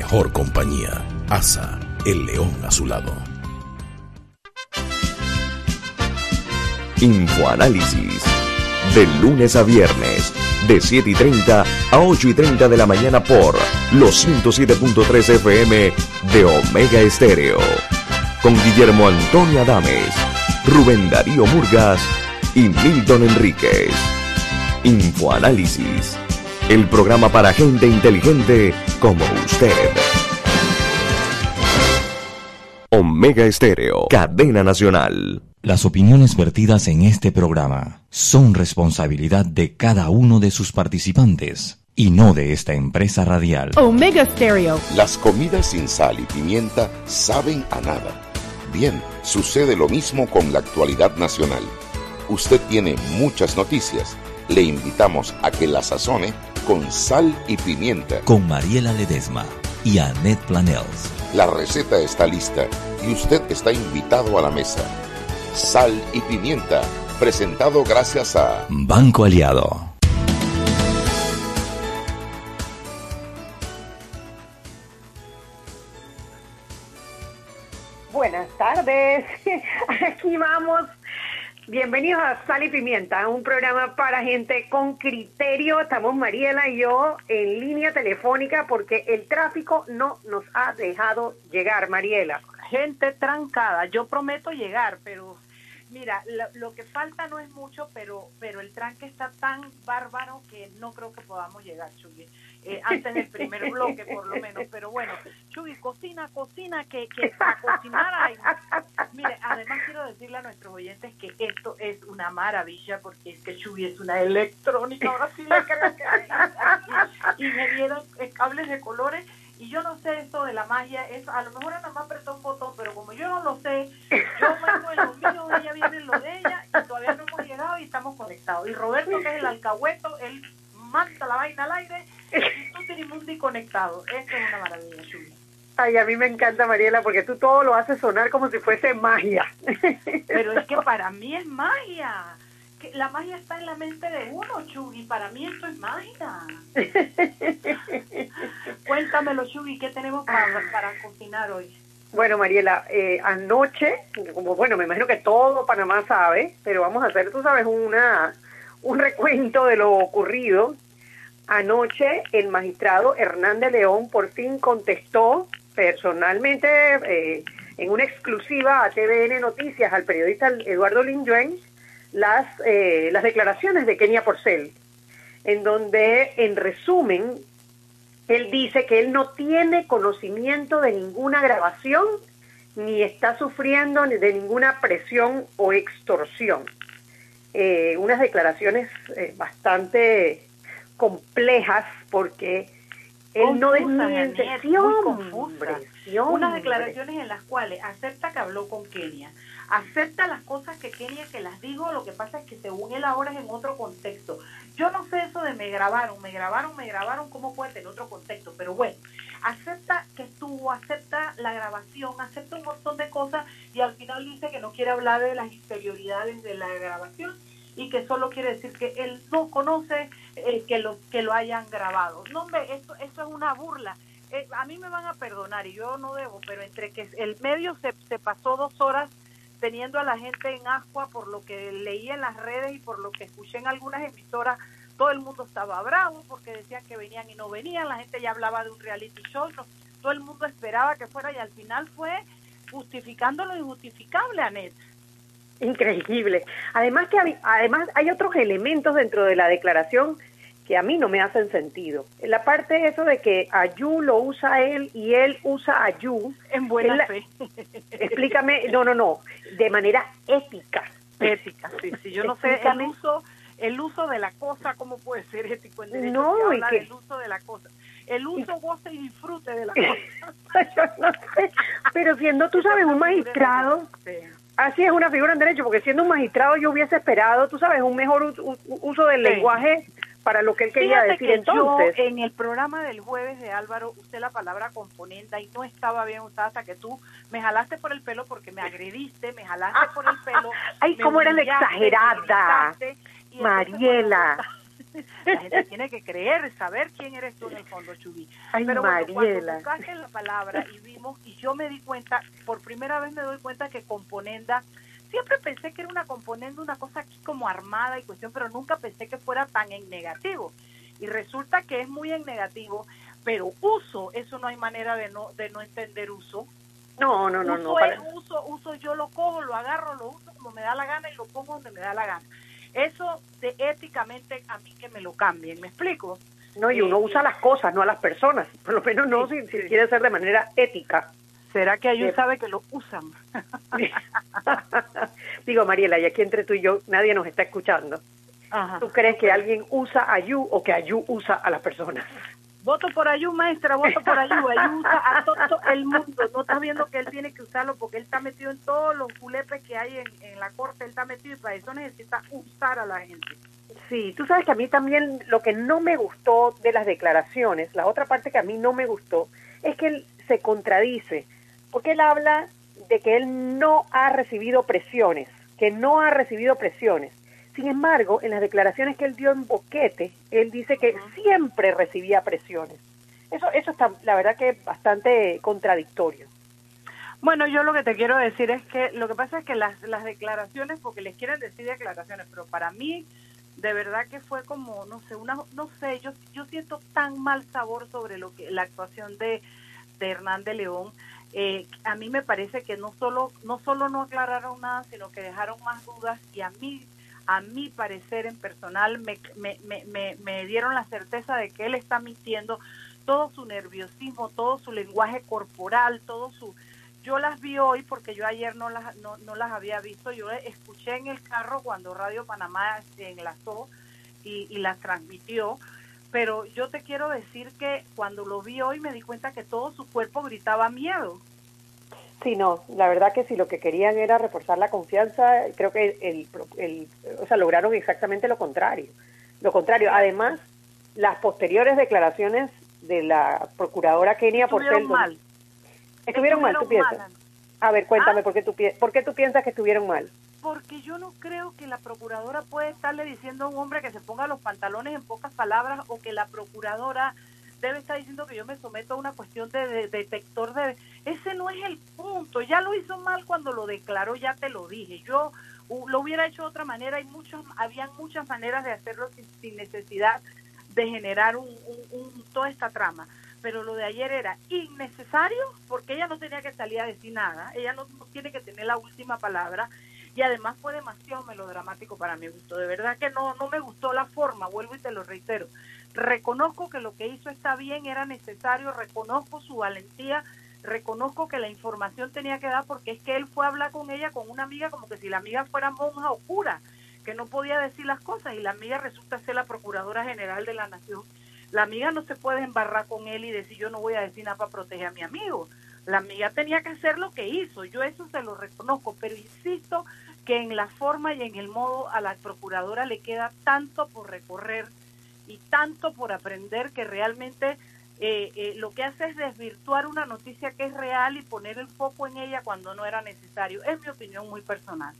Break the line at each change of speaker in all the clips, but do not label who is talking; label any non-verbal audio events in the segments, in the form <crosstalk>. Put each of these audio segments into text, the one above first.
mejor compañía. Asa, el león a su lado.
Infoanálisis. De lunes a viernes, de 7 y 30 a 8 y 30 de la mañana por los 107.3 FM de Omega Estéreo. Con Guillermo Antonio Adames, Rubén Darío Murgas y Milton Enríquez. Infoanálisis. El programa para gente inteligente como usted. Omega Estéreo, cadena nacional.
Las opiniones vertidas en este programa son responsabilidad de cada uno de sus participantes y no de esta empresa radial.
Omega Stereo.
Las comidas sin sal y pimienta saben a nada. Bien, sucede lo mismo con la actualidad nacional. Usted tiene muchas noticias. Le invitamos a que la sazone con sal y pimienta.
Con Mariela Ledesma y Annette Planels.
La receta está lista y usted está invitado a la mesa. Sal y Pimienta, presentado gracias a
Banco Aliado.
Buenas tardes, <laughs> aquí vamos. Bienvenidos a Sal y Pimienta, un programa para gente con criterio. Estamos Mariela y yo en línea telefónica porque el tráfico no nos ha dejado llegar, Mariela.
Gente trancada, yo prometo llegar, pero Mira, lo, que falta no es mucho, pero pero el tranque está tan bárbaro que no creo que podamos llegar, Chugui. Eh, antes del primer bloque, por lo menos. Pero bueno, Chugui, cocina, cocina, que, que para cocinar hay... Mire, además quiero decirle a nuestros oyentes que esto es una maravilla, porque es que Chugui es una electrónica, ahora sí le creo que... Dieron cables de colores. Y yo no sé esto de la magia, es a lo mejor nada más apretó un botón, pero como yo no lo sé, yo vengo en lo mío, ella viene en lo de ella, y todavía no hemos llegado y estamos conectados. Y Roberto, que es el alcahueto, él manda la vaina al aire, y <laughs> tú tienes mundo y conectado. Esto es una maravilla, Chuli.
Ay, a mí me encanta, Mariela, porque tú todo lo haces sonar como si fuese magia.
Pero es que <laughs> para mí es magia la magia está en la mente de uno, Chugui. Para mí esto es magia. <laughs> Cuéntamelo, Chugui, ¿qué tenemos para, para cocinar hoy?
Bueno, Mariela, eh, anoche, como bueno, me imagino que todo Panamá sabe, pero vamos a hacer, tú sabes, una, un recuento de lo ocurrido. Anoche el magistrado Hernández León por fin contestó personalmente eh, en una exclusiva a TVN Noticias al periodista Eduardo Linjuen las, eh, las declaraciones de Kenia Porcel, en donde, en resumen, él dice que él no tiene conocimiento de ninguna grabación ni está sufriendo de ninguna presión o extorsión. Eh, unas declaraciones eh, bastante complejas porque él no desmiente.
Unas declaraciones en las cuales acepta que habló con Kenia, acepta las cosas que Kenia que las digo, lo que pasa es que según él ahora es en otro contexto. Yo no sé eso de me grabaron, me grabaron, me grabaron, cómo puede tener otro contexto, pero bueno, acepta que estuvo, acepta la grabación, acepta un montón de cosas y al final dice que no quiere hablar de las interioridades de la grabación y que solo quiere decir que él no conoce eh, que lo que lo hayan grabado. No, hombre, eso, eso es una burla. Eh, a mí me van a perdonar y yo no debo, pero entre que el medio se, se pasó dos horas teniendo a la gente en agua por lo que leí en las redes y por lo que escuché en algunas emisoras, todo el mundo estaba bravo porque decían que venían y no venían, la gente ya hablaba de un reality show, todo el mundo esperaba que fuera y al final fue justificando lo injustificable, Anet.
Increíble. Además que además hay otros elementos dentro de la declaración que a mí no me hacen sentido. La parte de eso de que Ayu lo usa él y él usa a Yu.
En buena fe.
Explícame, no, no, no, de manera ética.
Ética, sí, sí. Yo no sé el uso, el uso de la cosa, ¿cómo puede ser ético en derecho?
No,
y que... el uso de la cosa. El uso, goce y disfrute de la <laughs> cosa.
Yo no sé, pero siendo, tú sabes, un magistrado... Así es una figura en derecho, porque siendo un magistrado yo hubiese esperado, tú sabes, un mejor uso del lenguaje para lo que él quería decir entonces.
en el programa del jueves de Álvaro usé la palabra componenda y no estaba bien usada hasta que tú me jalaste por el pelo porque me agrediste, me jalaste por el pelo. <laughs>
Ay, cómo eres exagerada. Mariela.
La gente tiene que creer, saber quién eres tú en el fondo, Chubí.
Ay,
Pero bueno, cuando tocaste la palabra y vimos, y yo me di cuenta, por primera vez me doy cuenta que componenda, siempre pensé que era una componenda, una cosa aquí como armada y cuestión, pero nunca pensé que fuera tan en negativo. Y resulta que es muy en negativo, pero uso, eso no hay manera de no, de no entender uso.
No, no, no,
uso
no.
es
para-
uso, uso, yo lo cojo, lo agarro, lo uso como me da la gana y lo pongo donde me da la gana. Eso de éticamente a mí que me lo cambien, ¿me explico?
No, y uno
Sí,
usa las cosas, no a las personas. Por lo menos no si, si quiere ser de manera ética.
¿Será que
Sí.
ellos sabe que lo usan? <laughs>
Digo, Mariela, y aquí entre tú y yo nadie nos está escuchando.
Ajá.
¿Tú crees que alguien usa a o que Ayu usa a las personas?
Voto por Ayú, maestra, voto por Ayú. Ayú usa a todo el mundo. No estás viendo que él tiene que usarlo porque él está metido en todos los culepes que hay en, en la corte. Él está metido y para eso necesita usar a la gente.
Sí, tú sabes que a mí también lo que no me gustó de las declaraciones, la otra parte que a mí no me gustó, es que él se contradice, porque él habla de que él no ha recibido presiones, que no ha recibido presiones. Sin embargo, en las declaraciones que él dio en Boquete, él dice que siempre recibía presiones. Eso, eso está, la verdad que bastante contradictorio.
Bueno, yo lo que te quiero decir es que lo que pasa es que las, las declaraciones, porque les quieren decir declaraciones, pero para mí de verdad que fue como, no sé, una, no sé, yo, yo siento tan mal sabor sobre lo que la actuación de, de Hernán de León. Eh, a mí me parece que no solo, no solo no aclararon nada, sino que dejaron más dudas y a mí, a mi parecer en personal, me, me, me, me, dieron la certeza de que él está mintiendo. Todo su nerviosismo, todo su lenguaje corporal, todo su, yo las vi hoy porque yo ayer no las no, no las había visto. Yo escuché en el carro cuando Radio Panamá se enlazó y, y las transmitió. Pero yo te quiero decir que cuando lo vi hoy me di cuenta que todo su cuerpo gritaba miedo
Sí, no, la verdad que si lo que querían era reforzar la confianza, creo que el, el, o sea, lograron exactamente lo contrario. Lo contrario, además, las posteriores declaraciones de la procuradora Kenia
estuvieron
Porcel
mal
estuvieron mal, ¿tú
Estuvieron
piensas?
mal.
A ver, cuéntame,
Ah.
¿por, qué tú, ¿por qué tú piensas que estuvieron mal?
porque yo no creo que la procuradora puede estarle diciendo a un hombre que se ponga los pantalones en pocas palabras o que la procuradora debe estar diciendo que yo me someto a una cuestión de, de- detector de... Ese no es el punto, ya lo hizo mal cuando lo declaró, ya te lo dije. Yo lo hubiera hecho de otra manera, hay muchos, habían muchas maneras de hacerlo sin, sin necesidad de generar un- un- toda esta trama. Pero lo de ayer era innecesario porque ella no tenía que salir a decir nada, ella no, no tiene que tener la última palabra y además fue demasiado melodramático para mi gusto. De verdad que no, no me gustó la forma, vuelvo y te lo reitero. Reconozco que lo que hizo está bien, era necesario, reconozco su valentía, reconozco que la información tenía que dar porque es que él fue a hablar con ella, con una amiga, como que si la amiga fuera monja o cura, que no podía decir las cosas y la amiga resulta ser la Procuradora General de la Nación. La amiga no se puede embarrar con él y decir yo no voy a decir nada para proteger a mi amigo. La amiga tenía que hacer lo que hizo, yo eso se lo reconozco, pero insisto que en la forma y en el modo a la procuradora le queda tanto por recorrer y tanto por aprender que realmente eh, eh, lo que hace es desvirtuar una noticia que es real y poner el foco en ella cuando no era necesario. Es mi opinión muy personal.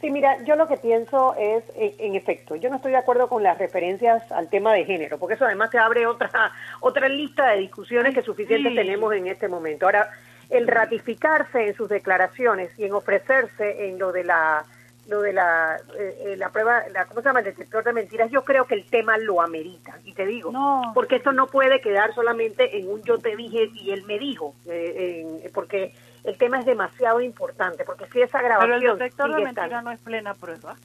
Sí, mira, yo lo que pienso es, en, en efecto, yo no estoy de acuerdo con las referencias al tema de género, porque eso además te abre otra <laughs> otra lista de discusiones que suficientes
Sí.
tenemos en este momento. Ahora, el ratificarse en sus declaraciones y en ofrecerse en lo de la lo de la, eh, eh, la prueba, la, ¿cómo se llama? El detector de mentiras, yo creo que el tema lo amerita, y te digo,
No.
porque esto no puede quedar solamente en un yo te dije y él me dijo, eh, porque el tema es demasiado importante, porque si esa
Pero
grabación
el detector de
sigue
mentira
estando-
no es plena prueba.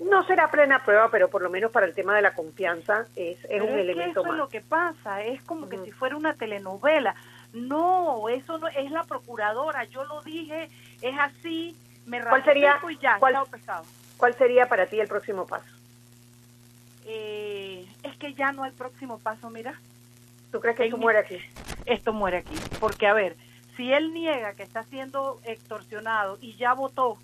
no será plena prueba, pero por lo menos para el tema de la confianza es, es
Pero
un
es que
elemento
eso
más.
es lo que pasa, es como que si fuera una telenovela. No, eso no es la procuradora, yo lo dije, es así, me
¿Cuál sería-
y ya,
cuál-. ¿Cuál sería para ti el próximo paso?
Eh, es que ya no hay próximo paso, mira,
¿Tú crees que
mi-
muere aquí?
esto muere aquí. Porque, a ver, si él niega que está siendo extorsionado y ya votó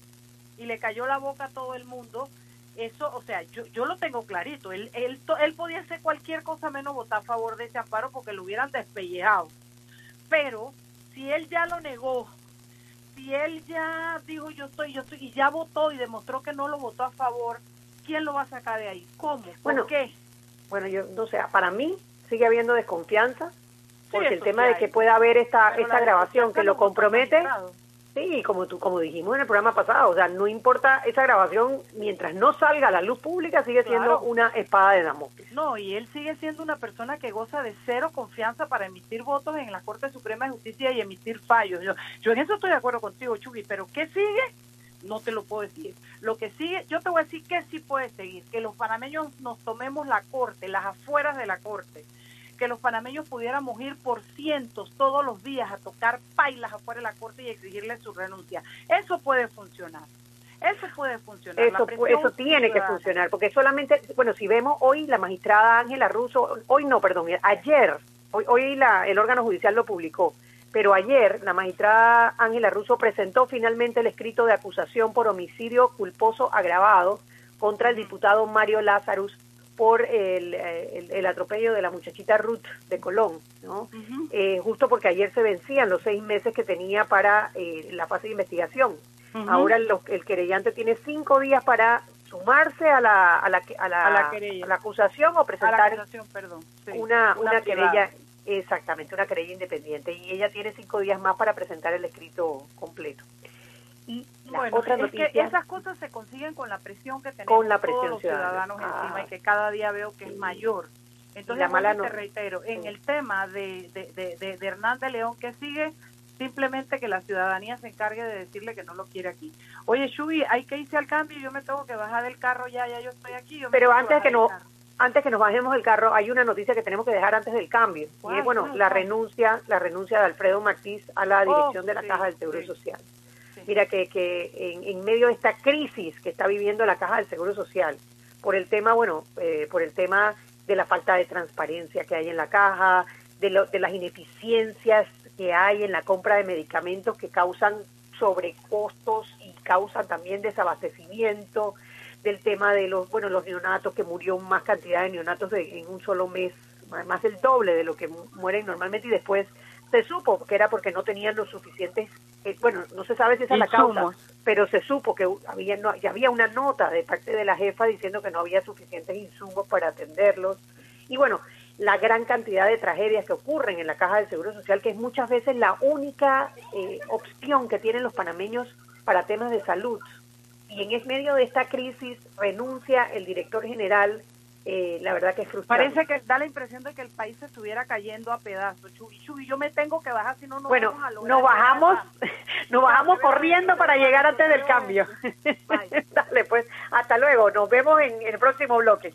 y le cayó la boca a todo el mundo, eso, o sea, yo, yo lo tengo clarito. Él, él, él podía hacer cualquier cosa menos votar a favor de ese amparo porque lo hubieran despellejado. Pero si él ya lo negó, si él ya dijo yo estoy, yo estoy, y ya votó y demostró que no lo votó a favor, ¿quién lo va a sacar de ahí? ¿Cómo? ¿Por
Bueno,
qué?
bueno, yo no sé, para mí sigue habiendo desconfianza porque el tema de que pueda haber esta esta grabación que lo compromete Sí, como tú, como dijimos en el programa pasado, o sea, no importa esa grabación, mientras no salga a la luz pública, sigue siendo una espada de Damocles.
No, y él sigue siendo una persona que goza de cero confianza para emitir votos en la Corte Suprema de Justicia y emitir fallos. Yo, yo en eso estoy de acuerdo contigo, Chubi, pero ¿qué sigue? No te lo puedo decir. Lo que sigue, yo te voy a decir que sí puede seguir, que los panameños nos tomemos la Corte, las afueras de la Corte que los panameños pudiéramos ir por cientos todos los días a tocar pailas afuera de la corte y exigirle su renuncia. Eso puede funcionar. Eso puede funcionar.
Eso, eso tiene que funcionar, porque solamente, bueno, si vemos hoy la magistrada Ángela Russo, hoy no, perdón, ayer, hoy, hoy la, el órgano judicial lo publicó, pero ayer la magistrada Ángela Russo presentó finalmente el escrito de acusación por homicidio culposo agravado contra el diputado Mario Lázarus por el, el, atropello de la muchachita Ruth de Colón, ¿no? Eh, justo porque ayer se vencían los seis meses que tenía para eh, la fase de investigación. Ahora el querellante tiene cinco días para sumarse a la, a la, a la, a la, acusación o presentar
perdón.
una, una, querella, exactamente, una querella independiente. Y ella tiene cinco días más para presentar el escrito completo.
Y bueno, es que esas cosas se consiguen con la presión que tenemos con la presión todos los ciudadanos encima y que cada día veo que es mayor. Entonces, la te reitero, en el tema de, de, de, Hernán de León, que sigue? Simplemente que la ciudadanía se encargue de decirle que no lo quiere aquí. Oye, Shubi, hay que irse al cambio, yo me tengo que bajar del carro ya, ya yo estoy aquí.
Pero antes que, no, antes que nos bajemos del carro, hay una noticia que tenemos que dejar antes del cambio. y es, bueno, la renuncia, la renuncia de Alfredo Martís a la dirección de la Caja del Seguro Social. Mira que, que en, medio de esta crisis que está viviendo la Caja del Seguro Social, por el tema, bueno, eh, por el tema de la falta de transparencia que hay en la caja, de, lo, de las ineficiencias que hay en la compra de medicamentos que causan sobrecostos y causan también desabastecimiento, del tema de los, bueno, los neonatos, que murió más cantidad de neonatos en un solo mes, más del doble de lo que mueren normalmente y después se supo que era porque no tenían los suficientes, eh, bueno, no se sabe si esa es la causa, pero se supo que había, no, ya había una nota de parte de la jefa diciendo que no había suficientes insumos para atenderlos. Y bueno, la gran cantidad de tragedias que ocurren en la Caja del Seguro Social, que es muchas veces la única eh, opción que tienen los panameños para temas de salud. Y en medio de esta crisis renuncia el director general eh, la verdad que es frustrante.
Parece que da la impresión de que el país se estuviera cayendo a pedazos. Chubi, Chubi, yo me tengo que bajar, si no, no
bueno,
vamos a
lograr. Nos bajamos, <laughs> nos bajamos corriendo para llegar antes del cambio. <laughs> Dale, pues, hasta luego. Nos vemos en, el próximo bloque.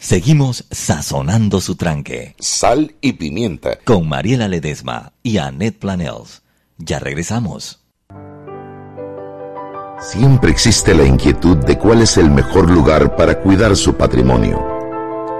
Seguimos sazonando su tranque.
Sal y pimienta.
Con Mariela Ledesma y Annette Planels. Ya regresamos.
Siempre existe la inquietud de cuál es el mejor lugar para cuidar su patrimonio.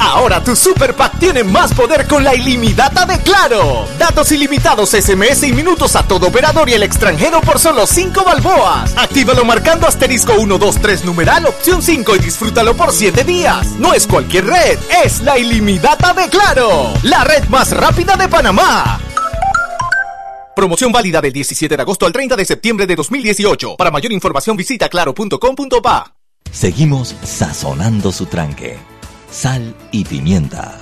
Ahora tu Super Pack tiene más poder con la ilimitada de Claro. Datos ilimitados, SMS y minutos a todo operador y el extranjero por solo 5 balboas. Actívalo marcando asterisco 123 numeral opción 5 y disfrútalo por 7 días. No es cualquier red, es la ilimitada de Claro. La red más rápida de Panamá. Promoción válida del 17 de agosto al 30 de septiembre de 2018. Para mayor información visita claro.com.pa.
Seguimos sazonando su tranque Sal y Pimienta.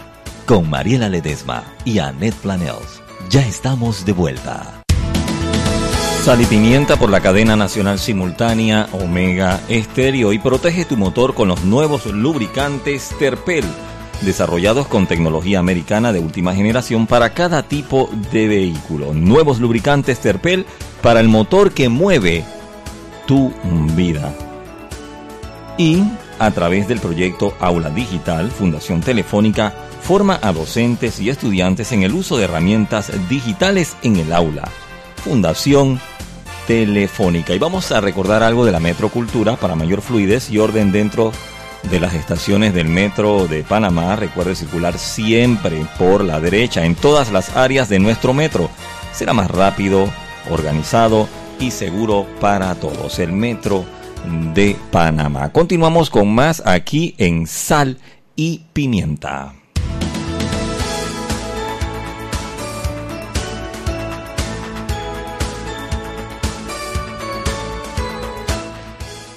Con Mariela Ledesma y Annette Planels. Ya estamos de vuelta. Sal y Pimienta por la cadena nacional simultánea Omega Estéreo y protege tu motor con los nuevos lubricantes Terpel, desarrollados con tecnología americana de última generación para cada tipo de vehículo. Nuevos lubricantes Terpel para el motor que mueve tu vida. Y a través del proyecto Aula Digital, Fundación Telefónica forma a docentes y estudiantes en el uso de herramientas digitales en el aula. Fundación Telefónica. Y vamos a recordar algo de la Metrocultura para mayor fluidez y orden dentro de las estaciones del metro de Panamá. Recuerde circular siempre por la derecha en todas las áreas de nuestro metro. Será más rápido, organizado y seguro para todos. El metro de Panamá. Continuamos con más aquí en Sal y Pimienta.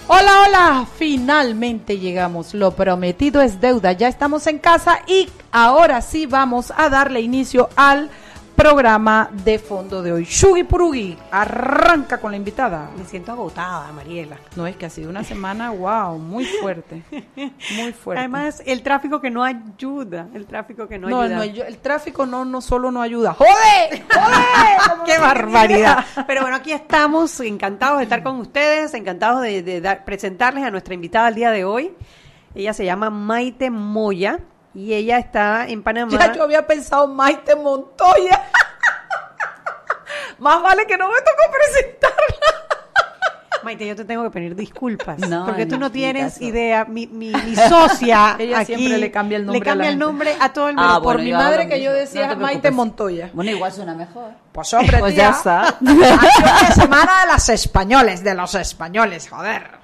Hola, hola, finalmente llegamos. Lo prometido es deuda. Ya estamos en casa y ahora sí vamos a darle inicio al programa de fondo de hoy. Shugi Purugi, arranca con la invitada.
Me siento agotada, Mariela.
No, es que ha sido una semana, wow, muy fuerte. Muy fuerte.
Además, el tráfico que no ayuda. El tráfico que no, ayuda.
No, el tráfico no, no solo no ayuda. ¡Jode! ¡Jode! <laughs>
¡Qué barbaridad! Pero bueno, aquí estamos, encantados de estar con ustedes, encantados de, presentarles a nuestra invitada el día de hoy. Ella se llama Maite Moya y ella está en Panamá.
Ya yo había pensado Maite Montoya. <laughs> Más vale que no me tocó presentarla. <laughs>
Maite, yo te tengo que pedir disculpas. porque tú no tienes idea. Mi, mi, socia. <laughs>
Ella siempre le cambia el nombre.
Le cambia
a
el nombre a todo el mundo.
Ah, por mi madre que yo decía Maite Montoya.
Bueno, igual suena mejor.
Pues hombre,
pues ya está.
semana de las españoles, de los españoles, joder.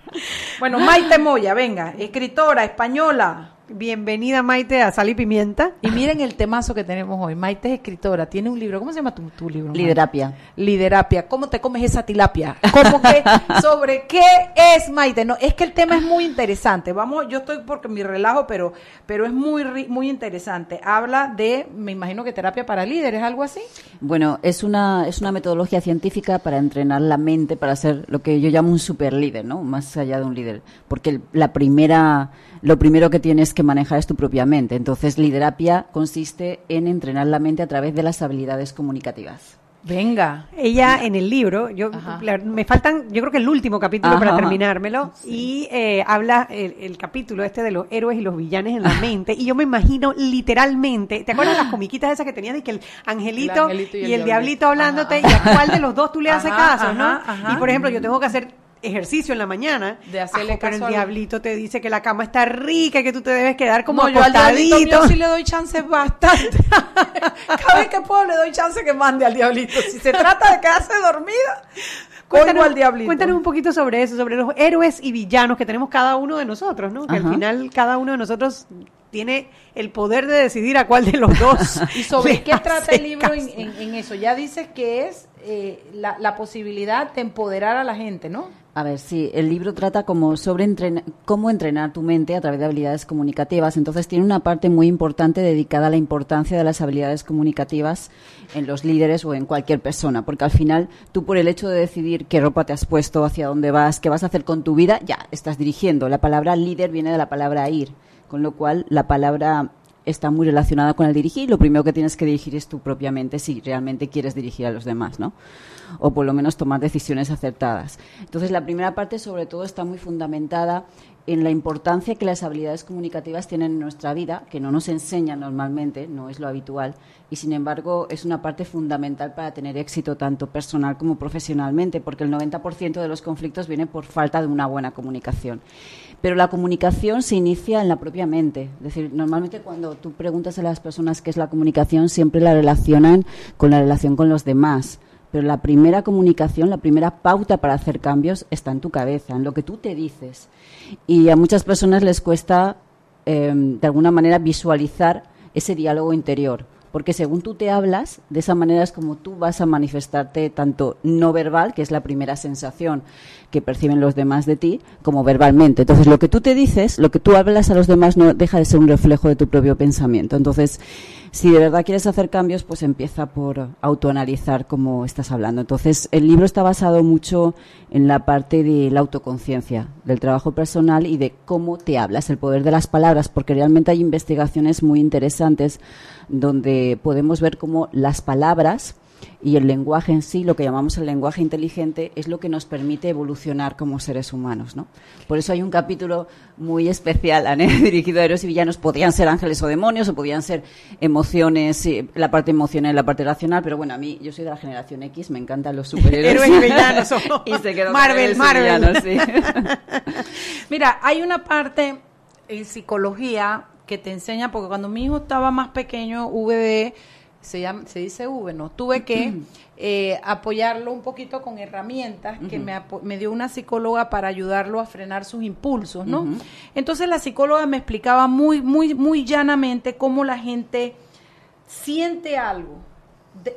Bueno, Maite Moya, venga, escritora española.
Bienvenida Maite a Sal y Pimienta.
Y miren el temazo que tenemos hoy. Maite es escritora, tiene un libro. ¿Cómo se llama tu, tu libro?
Liderapia.
Liderapia. ¿Cómo te comes esa tilapia? ¿Cómo que, <laughs> ¿Sobre qué es Maite? No, es que el tema es muy interesante. Vamos, yo estoy porque mi relajo, pero, pero es muy, muy interesante. Habla de, me imagino que terapia para líderes, algo así.
Bueno, es una, es una metodología científica para entrenar la mente para ser lo que yo llamo un super líder, ¿no? Más allá de un líder. Porque la primera lo primero que tienes que manejar es tu propia mente. Entonces, liderapia consiste en entrenar la mente a través de las habilidades comunicativas.
Venga.
Ella en el libro, yo me faltan, yo creo que el último capítulo para terminármelo, y eh, habla el, capítulo este de los héroes y los villanes en la mente, y yo me imagino literalmente, ¿te acuerdas las comiquitas esas que tenías de que el angelito, y el, diablito, hablándote, y a cuál de los dos tú le haces caso, ¿no? Y por ejemplo, yo tengo que hacer ejercicio en la mañana,
de hacerle
ah, pero el diablito te dice que la cama está rica y que tú te debes quedar como no,
yo al diablito sí le doy chance bastante. <laughs> Cada vez que puedo le doy chance que mande al diablito. Si se trata de quedarse dormida, cuéntanos, al diablito.
Cuéntanos un poquito sobre eso, sobre los héroes y villanos que tenemos cada uno de nosotros, ¿no? Que al final cada uno de nosotros tiene el poder de decidir a cuál de los dos. <laughs>
¿Y sobre qué trata el libro en, eso? Ya dices que es eh, la, la posibilidad de empoderar a la gente, ¿no?
A ver, sí, el libro trata como sobre cómo entrenar tu mente a través de habilidades comunicativas. Entonces tiene una parte muy importante dedicada a la importancia de las habilidades comunicativas en los líderes o en cualquier persona, porque al final tú por el hecho de decidir qué ropa te has puesto, hacia dónde vas, qué vas a hacer con tu vida, ya estás dirigiendo. La palabra líder viene de la palabra ir, con lo cual la palabra está muy relacionada con el dirigir. Lo primero que tienes que dirigir es tu propia mente si realmente quieres dirigir a los demás, ¿no? o por lo menos tomar decisiones acertadas. Entonces, la primera parte, sobre todo, está muy fundamentada en la importancia que las habilidades comunicativas tienen en nuestra vida, que no nos enseñan normalmente, no es lo habitual, y sin embargo es una parte fundamental para tener éxito tanto personal como profesionalmente, porque el 90% de los conflictos viene por falta de una buena comunicación. Pero la comunicación se inicia en la propia mente. Es decir, normalmente cuando tú preguntas a las personas qué es la comunicación, siempre la relacionan con la relación con los demás pero la primera comunicación, la primera pauta para hacer cambios está en tu cabeza, en lo que tú te dices. Y a muchas personas les cuesta, em, de alguna manera, visualizar ese diálogo interior. Porque según tú te hablas, de esa manera es como tú vas a manifestarte tanto no verbal, que es la primera sensación que perciben los demás de ti, como verbalmente. Entonces, lo que tú te dices, lo que tú hablas a los demás no deja de ser un reflejo de tu propio pensamiento. Entonces, si de verdad quieres hacer cambios, pues empieza por autoanalizar cómo estás hablando. Entonces, el libro está basado mucho en la parte de la autoconciencia, del trabajo personal y de cómo te hablas, el poder de las palabras, porque realmente hay investigaciones muy interesantes donde podemos ver cómo las palabras y el lenguaje en sí, lo que llamamos el lenguaje inteligente, es lo que nos permite evolucionar como seres humanos, ¿no? Por eso hay un capítulo muy especial, <laughs> dirigido a héroes y villanos. Podían ser ángeles o demonios, o podían ser emociones, la parte emocional y la parte racional, pero bueno, a mí, yo soy de la generación X, me encantan los superhéroes.
héroes y villanos. <laughs>
y se quedó
Marvel, Marvel. <laughs> Mira, hay una parte en psicología que te enseña, porque cuando mi hijo estaba más pequeño, VD, se, llama, se dice V, ¿no? Tuve que eh, apoyarlo un poquito con herramientas que me, me, dio una psicóloga para ayudarlo a frenar sus impulsos, ¿no? Entonces la psicóloga me explicaba muy, muy, muy llanamente cómo la gente siente algo,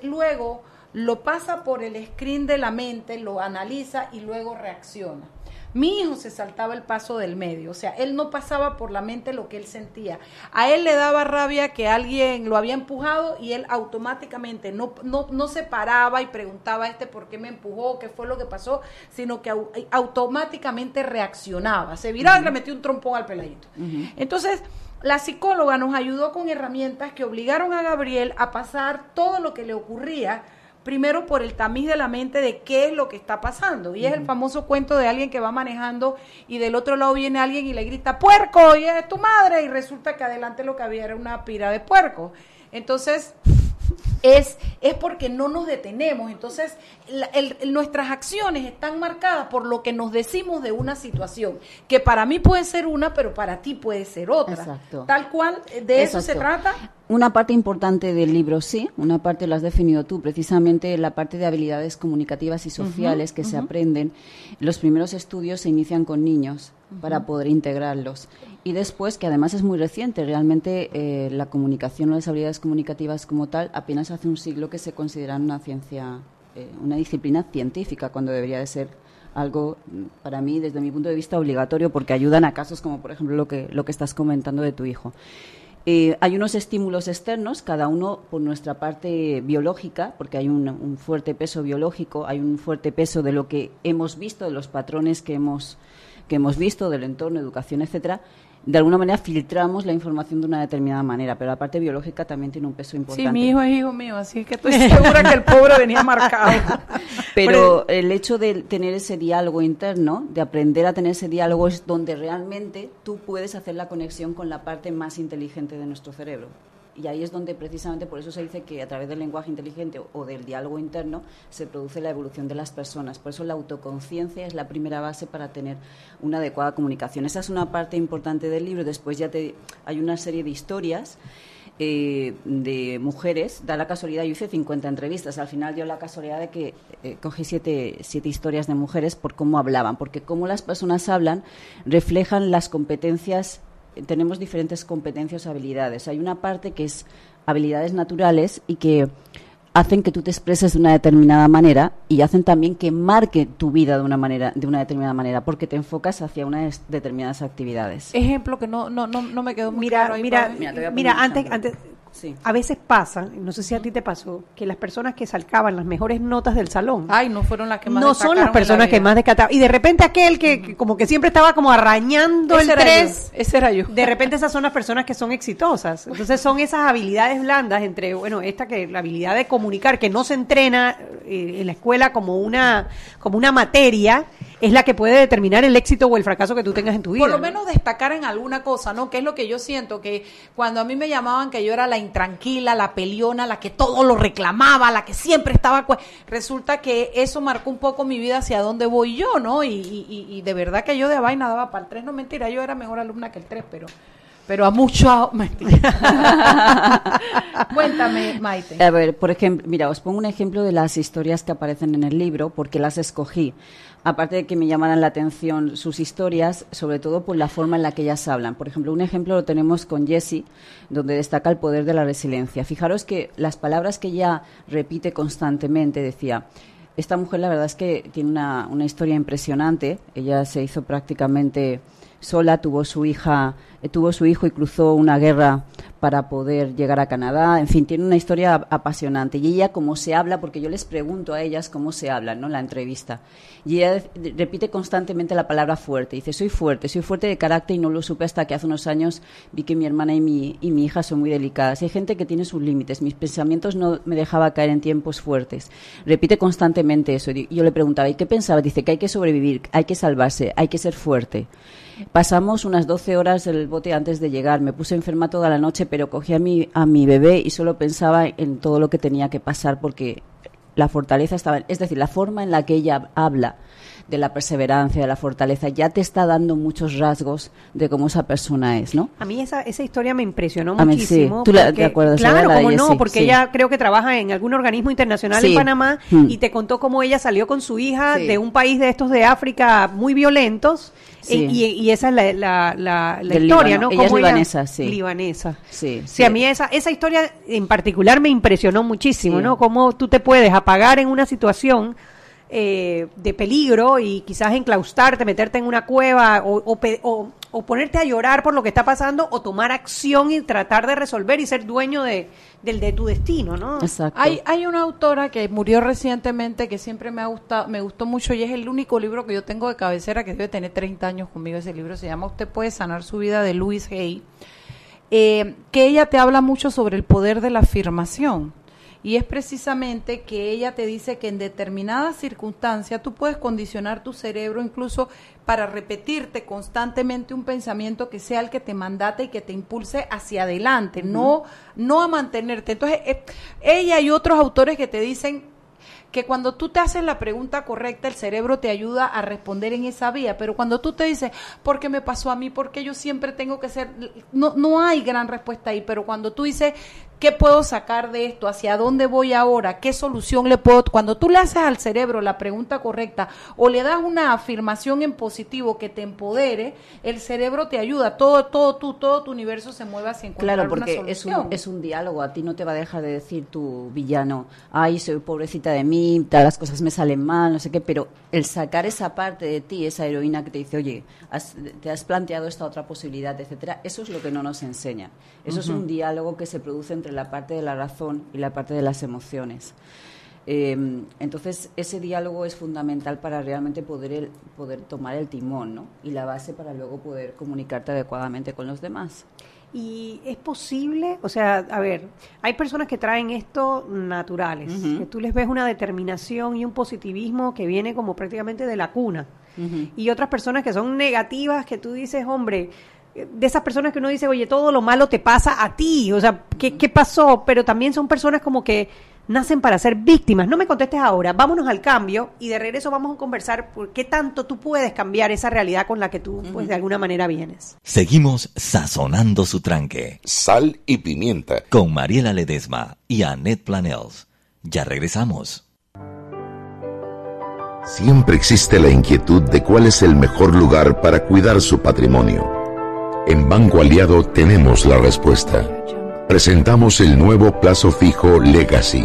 luego lo pasa por el screen de la mente, lo analiza y luego reacciona. Mi hijo se saltaba el paso del medio, o sea, él no pasaba por la mente lo que él sentía. A él le daba rabia que alguien lo había empujado y él automáticamente no, no, no se paraba y preguntaba a este por qué me empujó, qué fue lo que pasó, sino que automáticamente reaccionaba. Se viraba y le metió un trompón al peladito. Entonces, la psicóloga nos ayudó con herramientas que obligaron a Gabriel a pasar todo lo que le ocurría primero por el tamiz de la mente de qué es lo que está pasando. Y es el famoso cuento de alguien que va manejando y del otro lado viene alguien y le grita, puerco, y es tu madre, y resulta que adelante lo que había era una pira de puerco. Entonces, es, es porque no nos detenemos. Entonces, nuestras acciones están marcadas por lo que nos decimos de una situación, que para mí puede ser una, pero para ti puede ser otra. Tal cual, de eso se trata.
Una parte importante del libro, sí, una parte lo has definido tú, precisamente la parte de habilidades comunicativas y sociales que se aprenden. Los primeros estudios se inician con niños para poder integrarlos. Y después, que además es muy reciente, realmente eh, la comunicación o las habilidades comunicativas como tal, apenas hace un siglo que se consideran una ciencia, eh, una disciplina científica, cuando debería de ser algo para mí, desde mi punto de vista, obligatorio, porque ayudan a casos como, por ejemplo, lo que, lo que estás comentando de tu hijo. Eh, hay unos estímulos externos, cada uno por nuestra parte biológica, porque hay un, un, fuerte peso biológico, hay un fuerte peso de lo que hemos visto, de los patrones que hemos, que hemos visto, del entorno, educación, etcétera, de alguna manera filtramos la información de una determinada manera, pero la parte biológica también tiene un peso importante.
Sí, mi hijo es hijo mío, así que estoy segura que el pobre venía marcado. <laughs>
Pero el hecho de tener ese diálogo interno, de aprender a tener ese diálogo, es donde realmente tú puedes hacer la conexión con la parte más inteligente de nuestro cerebro y ahí es donde precisamente por eso se dice que a través del lenguaje inteligente o del diálogo interno se produce la evolución de las personas. Por eso la autoconciencia es la primera base para tener una adecuada comunicación. Esa es una parte importante del libro. Después ya te, hay una serie de historias. Eh, de mujeres, da la casualidad, yo hice 50 entrevistas, al final dio la casualidad de que eh, cogí siete, siete historias de mujeres por cómo hablaban, porque cómo las personas hablan reflejan las competencias tenemos diferentes competencias o habilidades. Hay una parte que es habilidades naturales y que hacen que tú te expreses de una determinada manera y hacen también que marque tu vida de una manera de una determinada manera porque te enfocas hacia unas determinadas actividades.
Ejemplo que no no no, no me quedó muy
mira,
claro
Mira, mira, mira antes antes a veces pasa, no sé si a ti te pasó, que las personas que sacaban las mejores notas del salón.
Ay, no fueron las que más
No son las personas que más descataban. Y de repente aquel que, como que siempre estaba como arañando el tres.
Ese era yo.
De repente esas son las personas que son exitosas. Entonces son esas habilidades blandas entre, bueno, esta que la habilidad de comunicar, que no se entrena eh, en la escuela como una, como una materia es la que puede determinar el éxito o el fracaso que tú tengas en tu vida.
Por lo menos destacar en alguna cosa, ¿no? Que es lo que yo siento, que cuando a mí me llamaban que yo era la intranquila, la peliona, la que todo lo reclamaba, la que siempre estaba... Resulta que eso marcó un poco mi vida hacia dónde voy yo, ¿no? Y, y, de verdad que yo de vaina daba para el 3, no mentira, yo era mejor alumna que el 3, pero pero a mucho <laughs> mentira. Cuéntame, Maite.
A ver, por ejemplo, mira, os pongo un ejemplo de las historias que aparecen en el libro, porque las escogí aparte de que me llamaran la atención sus historias, sobre todo por la forma en la que ellas hablan. Por ejemplo, un ejemplo lo tenemos con Jessie, donde destaca el poder de la resiliencia. Fijaros que las palabras que ella repite constantemente, decía, esta mujer la verdad es que tiene una, una historia impresionante. Ella se hizo prácticamente sola, tuvo su hija, eh, tuvo su hijo y cruzó una guerra para poder llegar a Canadá. En fin, tiene una historia apasionante. Y ella, como se habla, porque yo les pregunto a ellas cómo se habla, ¿no? La entrevista. Y ella repite constantemente la palabra fuerte. Dice, soy fuerte, soy fuerte de carácter y no lo supe hasta que hace unos años vi que mi hermana y mi, y mi hija son muy delicadas. Hay gente que tiene sus límites. Mis pensamientos no me dejaba caer en tiempos fuertes. Repite constantemente eso. Y yo le preguntaba, ¿y qué pensaba? Dice que hay que sobrevivir, hay que salvarse, hay que ser fuerte. Pasamos unas 12 horas en el bote antes de llegar. Me puse enferma toda la noche, pero cogí a mi, a mi bebé y solo pensaba en todo lo que tenía que pasar porque la fortaleza estaba. Es decir, la forma en la que ella habla de la perseverancia, de la fortaleza, ya te está dando muchos rasgos de cómo esa persona es, ¿no?
A mí esa, esa historia me impresionó muchísimo.
¿Tú la, te acuerdas?
Claro, como no, porque ella creo que trabaja en algún organismo internacional en Panamá hmm. y te contó cómo ella salió con su hija de un país de estos de África muy violentos y, esa es la, la, historia, ¿no?
Ella es libanesa, sí.
Libanesa. Sí, sí, a mí esa, esa historia en particular me impresionó muchísimo, ¿no? Cómo tú te puedes apagar en una situación eh, de peligro y quizás enclaustarte, meterte en una cueva o, o, ponerte a llorar por lo que está pasando o tomar acción y tratar de resolver y ser dueño de, del de tu destino, ¿no?
Hay, hay una autora que murió recientemente que siempre me ha gustado, me gustó mucho y es el único libro que yo tengo de cabecera que debe tener 30 años conmigo. Ese libro se llama Usted puede sanar su vida de Louise Hay. Eh, que ella te habla mucho sobre el poder de la afirmación y es precisamente que ella te dice que en determinadas circunstancias tú puedes condicionar tu cerebro incluso para repetirte constantemente un pensamiento que sea el que te mandate y que te impulse hacia adelante, no no a mantenerte. Entonces, eh, ella y otros autores que te dicen que cuando tú te haces la pregunta correcta, el cerebro te ayuda a responder en esa vía, pero cuando tú te dices, ¿por qué me pasó a mí? ¿Por qué yo siempre tengo que ser? No, no hay gran respuesta ahí, pero cuando tú dices, ¿Qué puedo sacar de esto? ¿Hacia dónde voy ahora? ¿Qué solución le puedo? Cuando tú le haces al cerebro la pregunta correcta o le das una afirmación en positivo que te empodere, el cerebro te ayuda. Todo, todo, tú, todo tu universo se mueve hacia encontrar
Claro, porque
Es, un,
es un diálogo. A ti no te va a dejar de decir tu villano, ay, soy pobrecita de mí, todas las cosas me salen mal, no sé qué, pero el sacar esa parte de ti, esa heroína que te dice, oye, te has planteado esta otra posibilidad, etcétera, eso es lo que no nos enseña. Eso es un diálogo que se produce entre la parte de la razón y la parte de las emociones. Em, entonces, ese diálogo es fundamental para realmente poder, poder tomar el timón ¿no? y la base para luego poder comunicarte adecuadamente con los demás.
Y es posible, o sea, a ver, hay personas que traen esto naturales, que tú les ves una determinación y un positivismo que viene como prácticamente de la cuna. Y otras personas que son negativas, que tú dices, hombre, de esas personas que uno dice, oye, todo lo malo te pasa a ti, o sea, ¿qué, qué pasó? Pero también son personas como que nacen para ser víctimas. No me contestes ahora, vámonos al cambio y de regreso vamos a conversar por qué tanto tú puedes cambiar esa realidad con la que tú, pues de alguna manera vienes.
Seguimos sazonando su tranque.
Sal y pimienta.
Con Mariela Ledesma y Annette Planels. Ya regresamos.
Siempre existe la inquietud de cuál es el mejor lugar para cuidar su patrimonio. En Banco Aliado tenemos la respuesta. Presentamos el nuevo plazo fijo Legacy,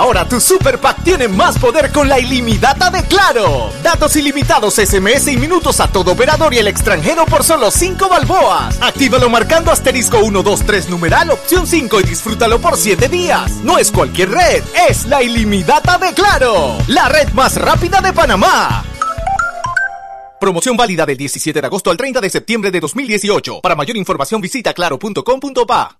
Ahora tu Super Pack tiene más poder con la ilimitada de Claro. Datos ilimitados, SMS y minutos a todo operador y el extranjero por solo 5 balboas. Actívalo marcando asterisco 123 numeral opción 5 y disfrútalo por 7 días. No es cualquier red, es la ilimitada de Claro. La red más rápida de Panamá. Promoción válida del 17 de agosto al 30 de septiembre de 2018. Para mayor información visita claro.com.pa.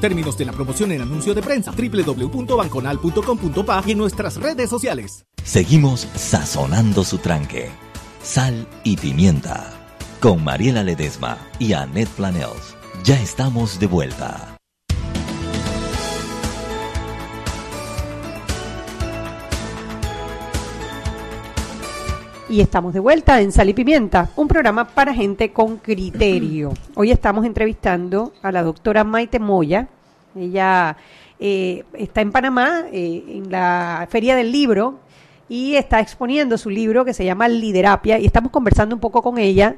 términos de la promoción en anuncio de prensa www.banconal.com.pa y en nuestras redes sociales.
Seguimos sazonando su tranque. Sal y pimienta. Con Mariela Ledesma y Annette Planels. Ya estamos de vuelta.
Y estamos de vuelta en Sal y Pimienta, un programa para gente con criterio. <clears throat> Hoy estamos entrevistando a la doctora Maite Moya. Ella eh, está en Panamá, eh, en la Feria del Libro, y está exponiendo su libro que se llama Liderapia. Y estamos conversando un poco con ella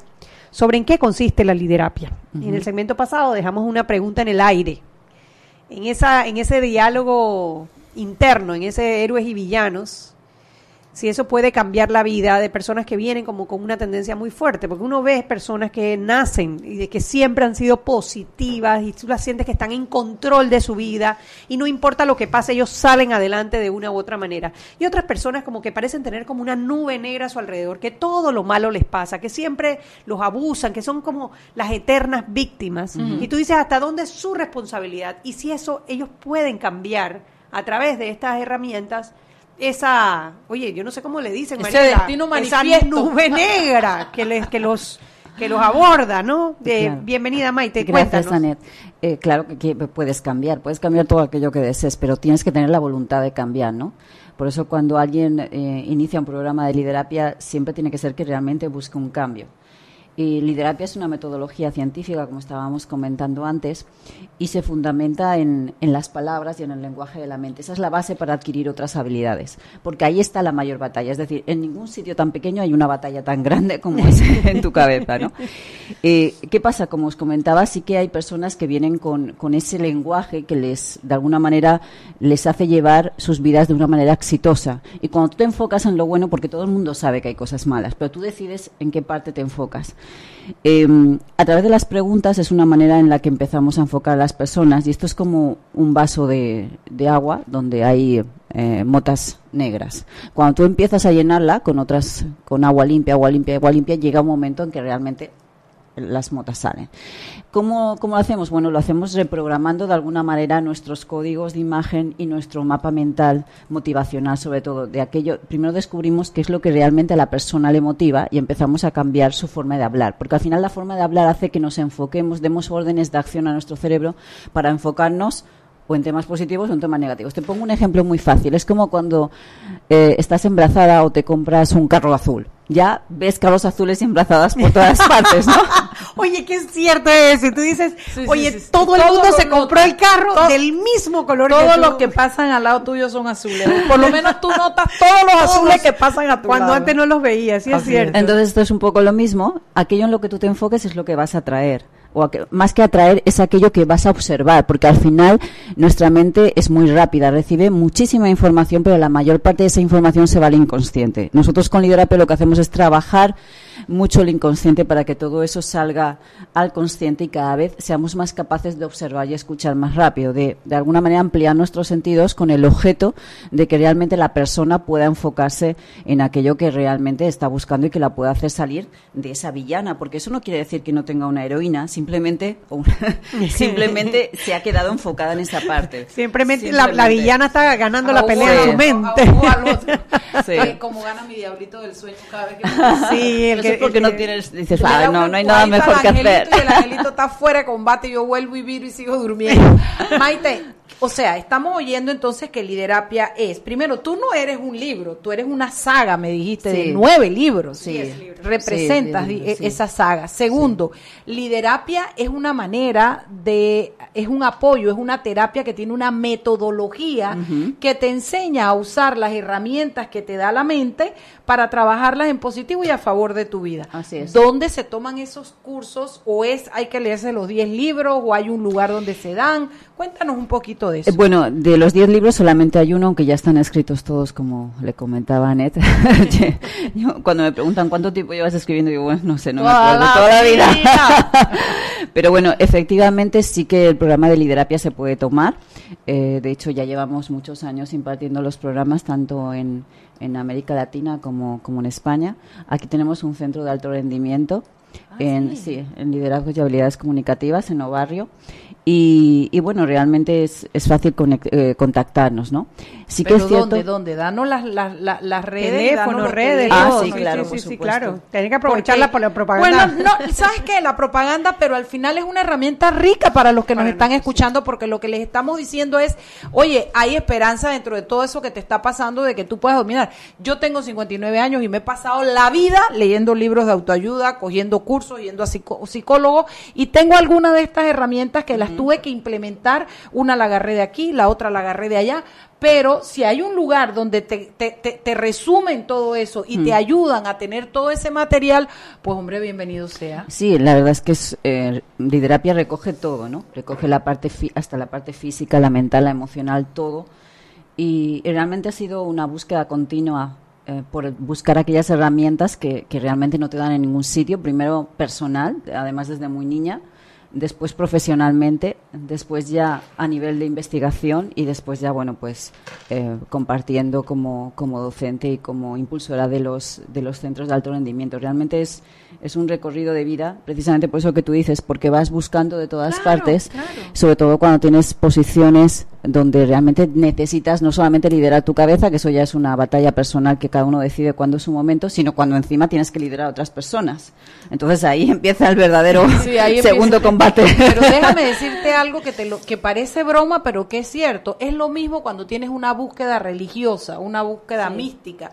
sobre en qué consiste la liderapia. En el segmento pasado dejamos una pregunta en el aire. En, esa, en ese diálogo interno, en ese héroes y villanos, si eso puede cambiar la vida de personas que vienen como con una tendencia muy fuerte, porque uno ve personas que nacen y de que siempre han sido positivas y tú las sientes que están en control de su vida y no importa lo que pase, ellos salen adelante de una u otra manera. Y otras personas como que parecen tener como una nube negra a su alrededor, que todo lo malo les pasa, que siempre los abusan, que son como las eternas víctimas. Y tú dices, ¿hasta dónde es su responsabilidad? Y si eso ellos pueden cambiar a través de estas herramientas, esa, oye, yo no sé cómo le dicen,
Ese destino
esa nube negra que les, que los que los aborda, ¿no? De, Bienvenida Maite,
Gracias, Anet. Eh, claro que, puedes cambiar, puedes cambiar todo aquello que desees, pero tienes que tener la voluntad de cambiar, ¿no? Por eso cuando alguien eh, inicia un programa de liderapia, siempre tiene que ser que realmente busque un cambio. Y liderapia es una metodología científica, como estábamos comentando antes, y se fundamenta en, en, las palabras y en el lenguaje de la mente. Esa es la base para adquirir otras habilidades, porque ahí está la mayor batalla. Es decir, en ningún sitio tan pequeño hay una batalla tan grande como es <laughs> en tu cabeza. ¿no? Eh, ¿Qué pasa? Como os comentaba, sí que hay personas que vienen con, con ese lenguaje que les, de alguna manera, les hace llevar sus vidas de una manera exitosa. Y cuando tú te enfocas en lo bueno, porque todo el mundo sabe que hay cosas malas, pero tú decides en qué parte te enfocas. Em, a través de las preguntas es una manera en la que empezamos a enfocar a las personas y esto es como un vaso de, agua donde hay eh, motas negras. Cuando tú empiezas a llenarla con otras, con agua limpia, agua limpia, agua limpia, llega un momento en que realmente las motas salen. ¿Cómo, ¿Cómo, lo hacemos? Bueno, lo hacemos reprogramando de alguna manera nuestros códigos de imagen y nuestro mapa mental motivacional, sobre todo. De aquello, primero descubrimos qué es lo que realmente a la persona le motiva y empezamos a cambiar su forma de hablar. Porque al final la forma de hablar hace que nos enfoquemos, demos órdenes de acción a nuestro cerebro para enfocarnos o en temas positivos o en temas negativos. Te pongo un ejemplo muy fácil. Es como cuando eh, estás embarazada o te compras un carro azul. Ya ves carros azules y embarazadas por todas <laughs> partes, ¿no?
oye, qué cierto es. Y tú dices, oye, todo el mundo se compró el carro del mismo color.
Todos los que pasan al lado tuyo son azules. <laughs> Por lo menos tú notas <laughs> todos los azules que pasan a tu
Cuando antes no los veías, sí es cierto.
Entonces esto es un poco lo mismo. Aquello en lo que tú te enfoques es lo que vas a traer o más que atraer es aquello que vas a observar, porque al final nuestra mente es muy rápida, recibe muchísima información, pero la mayor parte de esa información se va al inconsciente. Nosotros con Liderapia lo que hacemos es trabajar mucho el inconsciente para que todo eso salga al consciente y cada vez seamos más capaces de observar y escuchar más rápido, de, de alguna manera ampliar nuestros sentidos con el objeto de que realmente la persona pueda enfocarse en aquello que realmente está buscando y que la pueda hacer salir de esa villana, porque eso no quiere decir que no tenga una heroína, simplemente, <laughs> simplemente se ha quedado enfocada en esa parte.
Simplemente, La, villana está ganando la pelea en su mente.
Como gana mi diablito del sueño cada vez que
Sí, el que, porque no tienes, dices, ah, no, no hay nada mejor que hacer.
el angelito está fuera de combate y yo vuelvo y viro y sigo durmiendo. <laughs> Maite, O sea, estamos oyendo entonces que liderapia es, primero, tú no eres un libro, tú eres una saga, me dijiste, de nueve libros.
Sí.
Representas
diez libros, sí.
esa saga. Segundo, liderapia es una manera de, es un apoyo, es una terapia que tiene una metodología que te enseña a usar las herramientas que te da la mente para trabajarlas en positivo y a favor de tu vida.
Así es.
¿Dónde se toman esos cursos? ¿O es, hay que leerse los 10 libros? ¿O hay un lugar donde se dan? Cuéntanos un poquito de eso.
Eh, Bueno, de los 10 libros solamente hay uno, aunque ya están escritos todos, como le comentaba Anet. <laughs> Cuando me preguntan cuánto tiempo llevas escribiendo, digo, bueno, no sé, no me acuerdo, toda la vida. <laughs> Pero bueno, efectivamente sí que el programa de liderapia se puede tomar. Eh, de hecho, ya llevamos muchos años impartiendo los programas, tanto en, en América Latina como, como en España. Aquí tenemos un centro de alto rendimiento. en, sí. en liderazgo y habilidades comunicativas en Obarrio. Y, y bueno, realmente es, es fácil conect- eh, contactarnos, ¿no? Sí que
Pero
es cierto.
¿dónde, dónde? Danos las, las, las, las redes.
Teléfono, redes,
Ah, sí, claro,
sí,
por
sí,
supuesto.
claro. Tienen que aprovechar
Porque-
la, la propaganda.
Bueno, no, ¿sabes qué? La propaganda, pero al final es una herramienta rica para los que nos están escuchando, porque lo que les estamos diciendo es, oye, hay esperanza dentro de todo eso que te está pasando de que tú puedas dominar. Yo tengo 59 años y me he pasado la vida leyendo libros de autoayuda, cogiendo cursos, yendo a psico- psicólogo, y tengo algunas de estas herramientas que las tuve que implementar. Una la agarré de aquí, la otra la agarré de allá, pero si hay un lugar donde te, te, te, te resumen todo eso y te ayudan a tener todo ese material, pues hombre, bienvenido sea.
Sí, la verdad es que es, eh, Liderapia recoge todo, ¿no? Recoge la parte fi- hasta la parte física, la mental, la emocional, todo. Y, y realmente ha sido una búsqueda continua eh, por buscar aquellas herramientas que, que realmente no te dan en ningún sitio. Primero personal, además desde muy niña, después profesionalmente, después ya a nivel de investigación y después ya, bueno, pues eh, compartiendo como, como docente y como impulsora de los, de los centros de alto rendimiento. Realmente es, es un recorrido de vida, precisamente por eso que tú dices, porque vas buscando de todas partes, sobre todo cuando tienes posiciones donde realmente necesitas no solamente liderar tu cabeza, que eso ya es una batalla personal que cada uno decide cuándo es su momento, sino cuando encima tienes que liderar a otras personas. Entonces ahí <laughs> empieza el verdadero
Sí, ahí
segundo
empieza- <laughs>
combate.
Pero déjame decirte algo que te lo que parece broma, pero que es cierto. Es lo mismo cuando tienes una búsqueda religiosa, una búsqueda mística.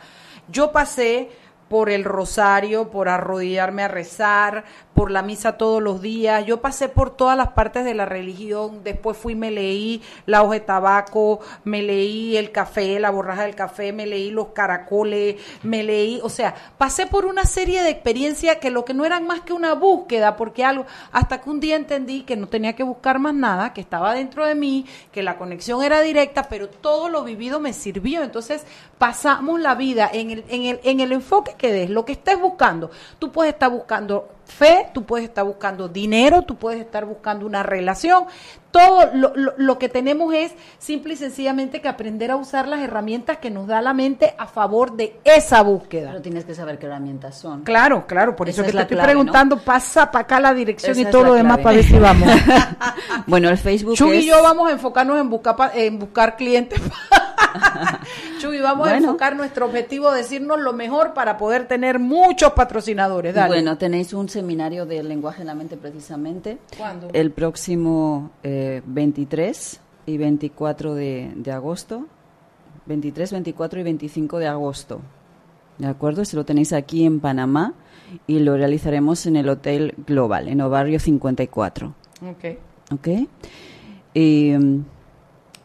Yo pasé por el rosario, por arrodillarme a rezar, por la misa todos los días. Yo pasé por todas las partes de la religión. Después fui, me leí la hoja de tabaco, me leí el café, la borraja del café, me leí los caracoles, me leí, o sea, pasé por una serie de experiencias que lo que no eran más que una búsqueda, porque algo, hasta que un día entendí que no tenía que buscar más nada, que estaba dentro de mí, que la conexión era directa, pero todo lo vivido me sirvió. Entonces, pasamos la vida en el, en el, en el enfoque que des, lo que estés buscando. Tú puedes estar buscando fe, tú puedes estar buscando dinero, tú puedes estar buscando una relación. Todo lo, lo, lo que tenemos es simple y sencillamente que aprender a usar las herramientas que nos da la mente a favor de esa búsqueda.
Pero tienes que saber qué herramientas son.
Claro, claro, por eso que te estoy
clave, ¿no?
preguntando, pasa para acá la dirección
Esa
y todo lo demás para ver si vamos. <laughs> <laughs>
Bueno, el Facebook
Chuy
es...
y yo vamos a enfocarnos en buscar pa- en buscar clientes. <laughs> Chuy, vamos a enfocar nuestro objetivo, decirnos lo mejor para poder tener muchos patrocinadores. Dale.
Bueno, tenéis un seminario de lenguaje en la mente precisamente.
¿Cuándo?
El próximo eh, 23 y 24 de, de agosto. 23, 24 y 25 de agosto. ¿De acuerdo? Se lo tenéis aquí en Panamá y lo realizaremos en el Hotel Global, en Obarrio 54.
Ok.
¿Ok? Y, mm,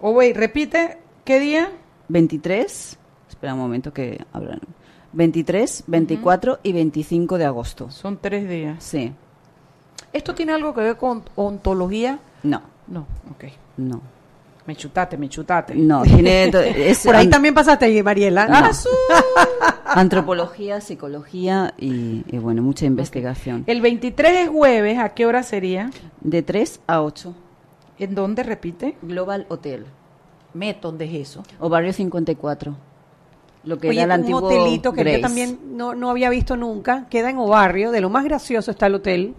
Oh, wait, repite, ¿qué día?
23, espera un momento que abran. 23, 24 y 25 de agosto.
Son tres días.
Sí.
¿Esto tiene algo que ver con ontología?
No,
No, ok.
no.
Me chutaste, me chutaste.
No, tiene es <laughs>
Por ahí también pasaste, Mariela.
No.
Ah, <laughs>
antropología, psicología y, y, bueno, mucha investigación.
El 23 es jueves, ¿a qué hora sería?
De 3 a 8.
¿En dónde repite?
Global Hotel.
Met, ¿dónde es eso?
O Barrio 54. Lo que
Oye,
era el
un
antiguo
hotelito que
Grace.
yo también no, no había visto nunca. Queda en Obarrio. De lo más gracioso está el hotel.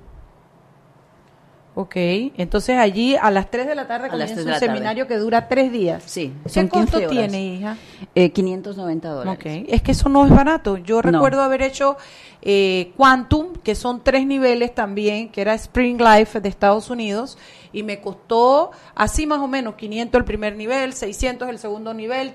Ok, entonces allí a las 3 de la tarde
A
comienza
3 de
un
la tarde.
seminario que dura tres días.
Sí,
¿Qué
son 15
costo
horas.
tiene, hija?
Eh, 590 dólares.
Ok, es que eso no es barato. Yo
No.
recuerdo haber hecho eh, Quantum, que son tres niveles también, que era Spring Life de Estados Unidos, y me costó así más o menos 500 el primer nivel, 600 el segundo nivel,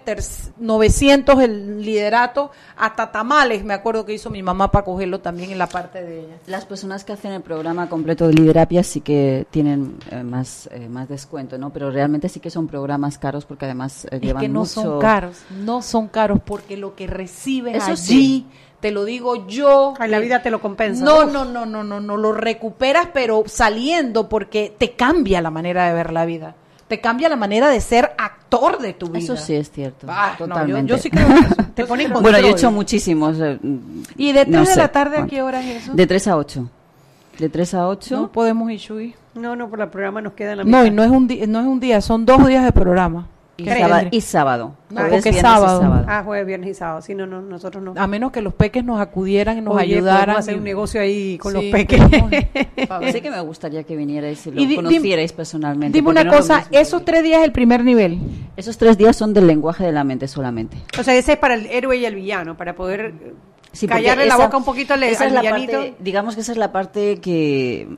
900 el liderato, hasta tamales me acuerdo que hizo mi mamá para cogerlo también en la parte de ella.
Las personas que hacen el programa completo de liderapia sí que tienen eh, más, eh, más descuento, ¿no? Pero realmente sí que son programas caros porque además eh,
es que no son caros, no son caros porque lo que recibes allí te lo digo yo.
En la vida te lo compensa.
No, no, no, no, no, no, lo recuperas, pero saliendo porque te cambia la manera de ver la vida. Te cambia la manera de ser actor de tu vida.
Eso sí es cierto, ah, totalmente. <laughs>
yo, sí creo eso.
Te bueno, yo he hecho muchísimos. Eh,
¿Y de 3 de la tarde a qué hora es eso?
De 3 a 8. De 3 a 8.
No podemos ir, Shui.
No, no, por el programa nos queda la
mitad. No, y no es, un no es un día, son dos días de programa.
Y sábado.
No, porque sábado.
Ah, jueves, viernes y sábado. Sí, no, no, nosotros no.
A menos que los peques nos acudieran y nos ayudaran.
hacer un negocio ahí con los peques. <laughs>
sí que me gustaría que vinierais y lo conocierais personalmente.
Dime una cosa, esos tres días el primer nivel.
Esos tres días son del lenguaje de la mente solamente.
O sea, ese es para el héroe y el villano, para poder callarle la boca un poquito al, esa
digamos que esa es la parte que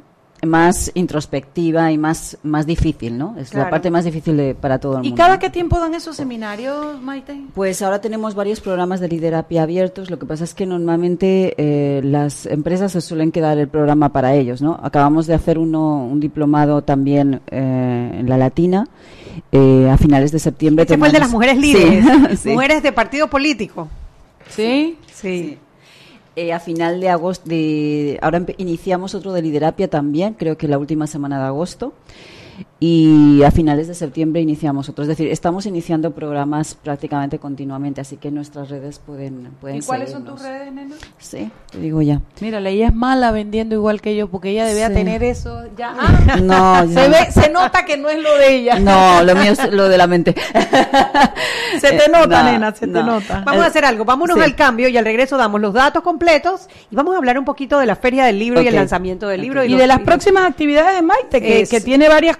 más introspectiva y más, más difícil, ¿no? Es la parte más difícil de, para todo el mundo.
¿Y cada qué tiempo dan esos seminarios, Maite?
Pues ahora tenemos varios programas de liderapia abiertos. Lo que pasa es que normalmente eh, las empresas se suelen quedar el programa para ellos, ¿no? Acabamos de hacer uno, un diplomado también eh, en la Latina. Eh, a finales de septiembre.
Este fue el de las mujeres líderes, <laughs> mujeres de partido político.
¿Sí?
Sí. Eh, a final de agosto, de, ahora iniciamos otro de liderapia también, creo que la última semana de agosto y a finales de septiembre iniciamos otros. Es decir, estamos iniciando programas prácticamente continuamente, así que nuestras redes pueden, pueden
¿Y cuáles son tus redes, nena?
Sí, te digo ya.
Mira, ella es mala vendiendo igual que yo, porque ella debía tener eso ya. no, <laughs> se, ve, se nota que no es lo de ella.
No, lo mío es lo de la mente. <laughs>
se te nota, nena, se te nota.
Vamos a hacer algo, vámonos al cambio y al regreso damos los datos completos y vamos a hablar un poquito de la feria del libro y el lanzamiento del libro.
Y, de las próximas actividades de Maite, que, que tiene varias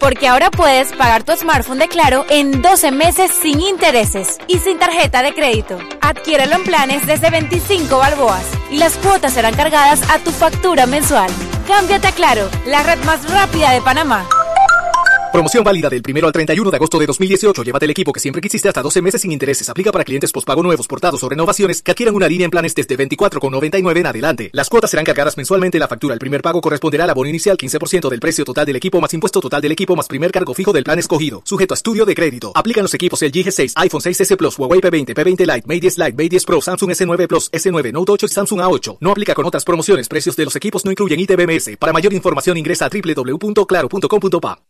Porque ahora puedes pagar tu smartphone de Claro en 12 meses sin intereses y sin tarjeta de crédito. Adquiérelo en planes desde 25 balboas y las cuotas serán cargadas a tu factura mensual. Cámbiate a Claro, la red más rápida de Panamá.
Promoción válida del 1 al 31 de agosto de 2018. Llévate el equipo que siempre quisiste hasta 12 meses sin intereses. Aplica para clientes pospago nuevos, portados o renovaciones que adquieran una línea en planes desde 24,99 en adelante. Las cuotas serán cargadas mensualmente. La factura, el primer pago corresponderá al abono inicial 15% del precio total del equipo más impuesto total del equipo más primer cargo fijo del plan escogido. Sujeto a estudio de crédito. Aplican los equipos el G6, iPhone 6S Plus, Huawei P20, P20 Lite, Mate 10 Lite, Mate 10 Pro, Samsung S9 Plus, S9 Note 8 y Samsung A8. No aplica con otras promociones. Precios de los equipos no incluyen ITBMS. Para mayor información ingresa a www.claro.com.pa.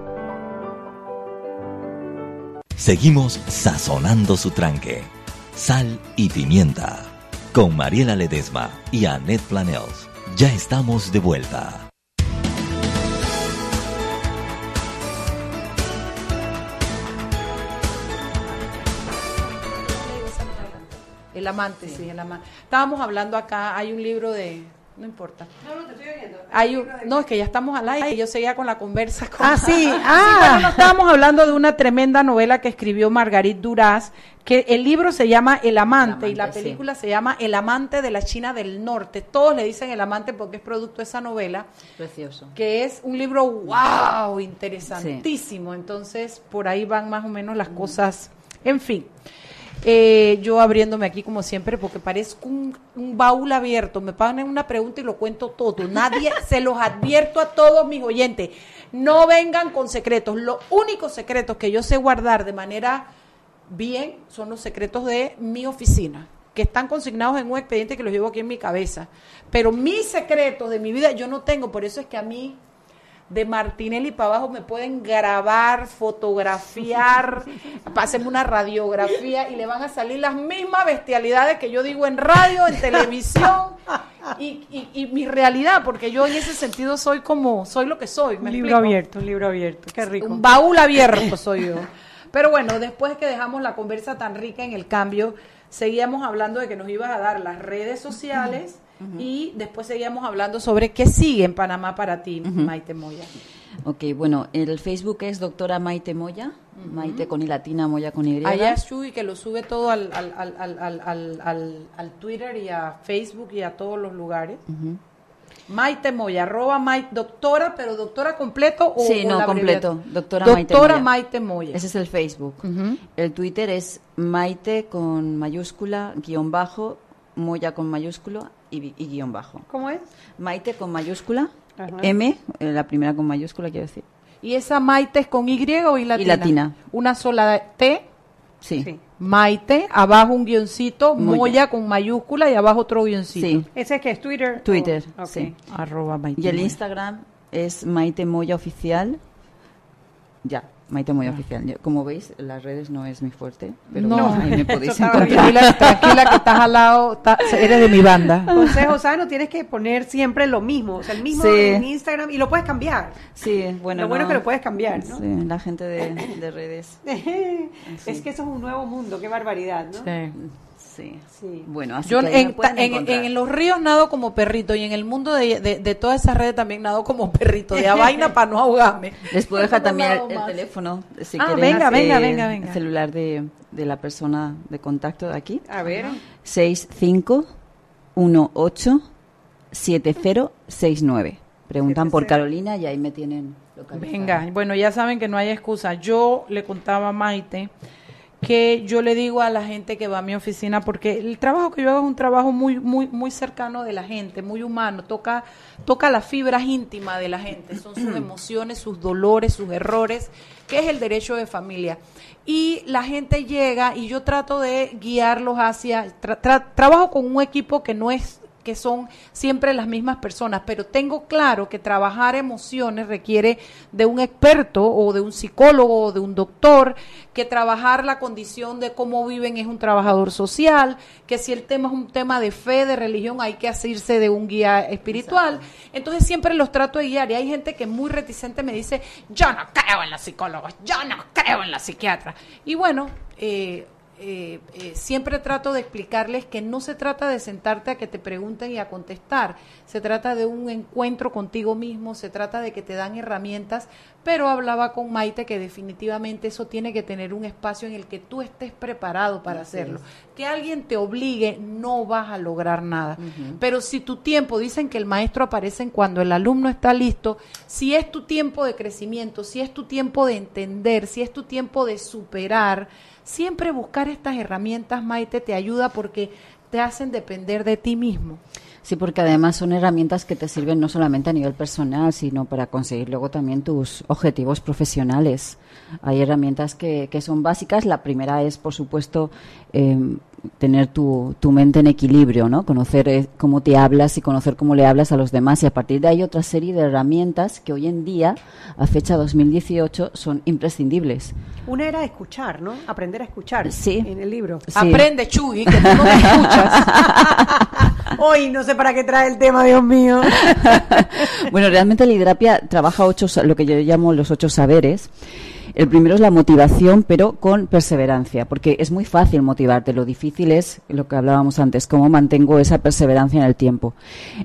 Seguimos sazonando su tranque. Sal y pimienta. Con Mariela Ledesma y Annette Planels. Ya estamos de vuelta.
El amante, sí, el amante. Estábamos hablando acá, hay un libro de no importa.
No, no, te estoy oyendo.
Hay un- no, es que ya estamos al aire y yo seguía con la conversa. Con...
Ah, sí, <laughs>
Sí,
ah.
bueno, estábamos hablando de una tremenda novela que escribió Margarit Duras, que el libro se llama El amante, y la
sí.
película se llama El amante de la China del Norte. Todos le dicen El amante porque es producto de esa novela,
Precioso.
que es un libro wow, interesantísimo. Entonces, por ahí van más o menos las cosas. En fin. Eh, yo abriéndome aquí como siempre porque parezco un, un baúl abierto. Me ponen una pregunta y lo cuento todo. Nadie, <laughs> se los advierto a todos mis oyentes. No vengan con secretos. Los únicos secretos que yo sé guardar de manera bien son los secretos de mi oficina, que están consignados en un expediente que los llevo aquí en mi cabeza. Pero mis secretos de mi vida yo no tengo. Por eso es que a mí de Martinelli para abajo me pueden grabar, fotografiar, <laughs> pásenme una radiografía y le van a salir las mismas bestialidades que yo digo en radio, en televisión y, y- y mi realidad, porque yo en ese sentido soy como, soy lo que soy.
Un
¿me
libro
explico?
abierto, un libro abierto. Qué rico.
Un baúl abierto soy yo. Pero bueno, después que dejamos la conversa tan rica en el cambio, seguíamos hablando de que nos ibas a dar las redes sociales y después seguíamos hablando sobre qué sigue en Panamá para ti, Maite Moya.
Ok, bueno, el Facebook es doctora Maite Moya, Maite con I latina, Moya con Y.
Allá es Chuy que lo sube todo al, al, al, al, Twitter y a Facebook y a todos los lugares. Maite Moya, arroba Maite, doctora, pero doctora completo o
Sí, no,
la
completo. Doctora Maite Moya.
Maite Moya.
Ese es el Facebook. El Twitter es Maite con mayúscula, guion bajo, Moya con mayúscula y, y guion bajo.
¿Cómo es?
Maite con mayúscula,
Ajá.
M, eh, la primera con mayúscula quiero decir.
¿Y esa Maite es con Y o y latina?
latina.
Una sola T,
Sí.
Maite, abajo un guioncito,
Moya.
Moya, con mayúscula y abajo otro guioncito.
Sí.
¿Ese que es Twitter?
Twitter,
Oh, ok.
sí.
Arroba Maite
Y el. Instagram es Maite Moya Oficial. Ya, Maite Moya Oficial. Yo- Como veis, las redes no es mi fuerte, pero
No.
ahí me podéis <laughs> encontrar.
Tranquila, tranquila que estás al lado, eres de mi banda. <laughs>
Consejo sano, tienes que poner siempre lo mismo, o sea, el mismo
Sí.
en Instagram y lo puedes cambiar.
Sí, bueno.
Lo bueno
no.
es que lo puedes cambiar, ¿no?
Sí, la gente de, de redes. <laughs>
Es que eso es un nuevo mundo, qué barbaridad, ¿no?
Sí.
Sí.
Bueno, así
Yo
que
en, en- los ríos nado como perrito y en el mundo de, de, de todas esas redes también nado como perrito, de a vaina para no ahogarme.
Les puedo dejar también el, teléfono, si
Ah, venga, venga, venga, venga.
El celular de, de la persona de contacto de aquí.
A ver.
65187069. Preguntan por Carolina y ahí me tienen localizada.
Venga, bueno, ya saben que no hay excusa. Yo le contaba a Maite que yo le digo a la gente que va a mi oficina porque el trabajo que yo hago es un trabajo muy muy muy cercano de la gente, muy humano, toca toca las fibras íntimas de la gente, son sus <clears throat> emociones, sus dolores, sus errores, que es el derecho de familia. Y la gente llega y yo trato de guiarlos hacia tra- tra- trabajo con un equipo que no es que son siempre las mismas personas, pero tengo claro que trabajar emociones requiere de un experto o de un psicólogo o de un doctor, que trabajar la condición de cómo viven es un trabajador social, que si el tema es un tema de fe, de religión, hay que asirse de un guía espiritual. Entonces siempre los trato de guiar y hay gente que muy reticente me dice, yo no creo en los psicólogos, yo no creo en la psiquiatra. Y bueno, eh, eh, eh, siempre trato de explicarles que no se trata de sentarte a que te pregunten y a contestar, se trata de un encuentro contigo mismo, se trata de que te dan herramientas, pero hablaba con Maite que definitivamente eso tiene que tener un espacio en el que tú estés preparado para
Así
hacerlo.
es.
Que alguien te obligue, no vas a lograr nada. Pero si tu tiempo, dicen que el maestro aparece en cuando el alumno está listo, si es tu tiempo de crecimiento, si es tu tiempo de entender, si es tu tiempo de superar, siempre buscar estas herramientas, Maite, te ayuda porque te hacen depender de ti mismo.
Sí, porque además son herramientas que te sirven no solamente a nivel personal, sino para conseguir luego también tus objetivos profesionales. Hay herramientas que, que son básicas. La primera es, por supuesto, eh, tener tu, tu mente en equilibrio, ¿no? Conocer eh, cómo te hablas y conocer cómo le hablas a los demás. Y a partir de ahí otra serie de herramientas que hoy en día, a fecha 2018, son imprescindibles.
Una era escuchar, ¿no? Aprender a escuchar.
Sí.
En el libro.
Sí.
Aprende, Chuy, que tú no me <laughs> escuchas.
Hoy no sé para qué trae el tema, Dios mío. <laughs>
bueno, realmente la hidrapia trabaja ocho, lo que yo llamo los ocho saberes. El primero es la motivación, pero con perseverancia, porque es muy fácil motivarte. Lo difícil es lo que hablábamos antes, cómo mantengo esa perseverancia en el tiempo.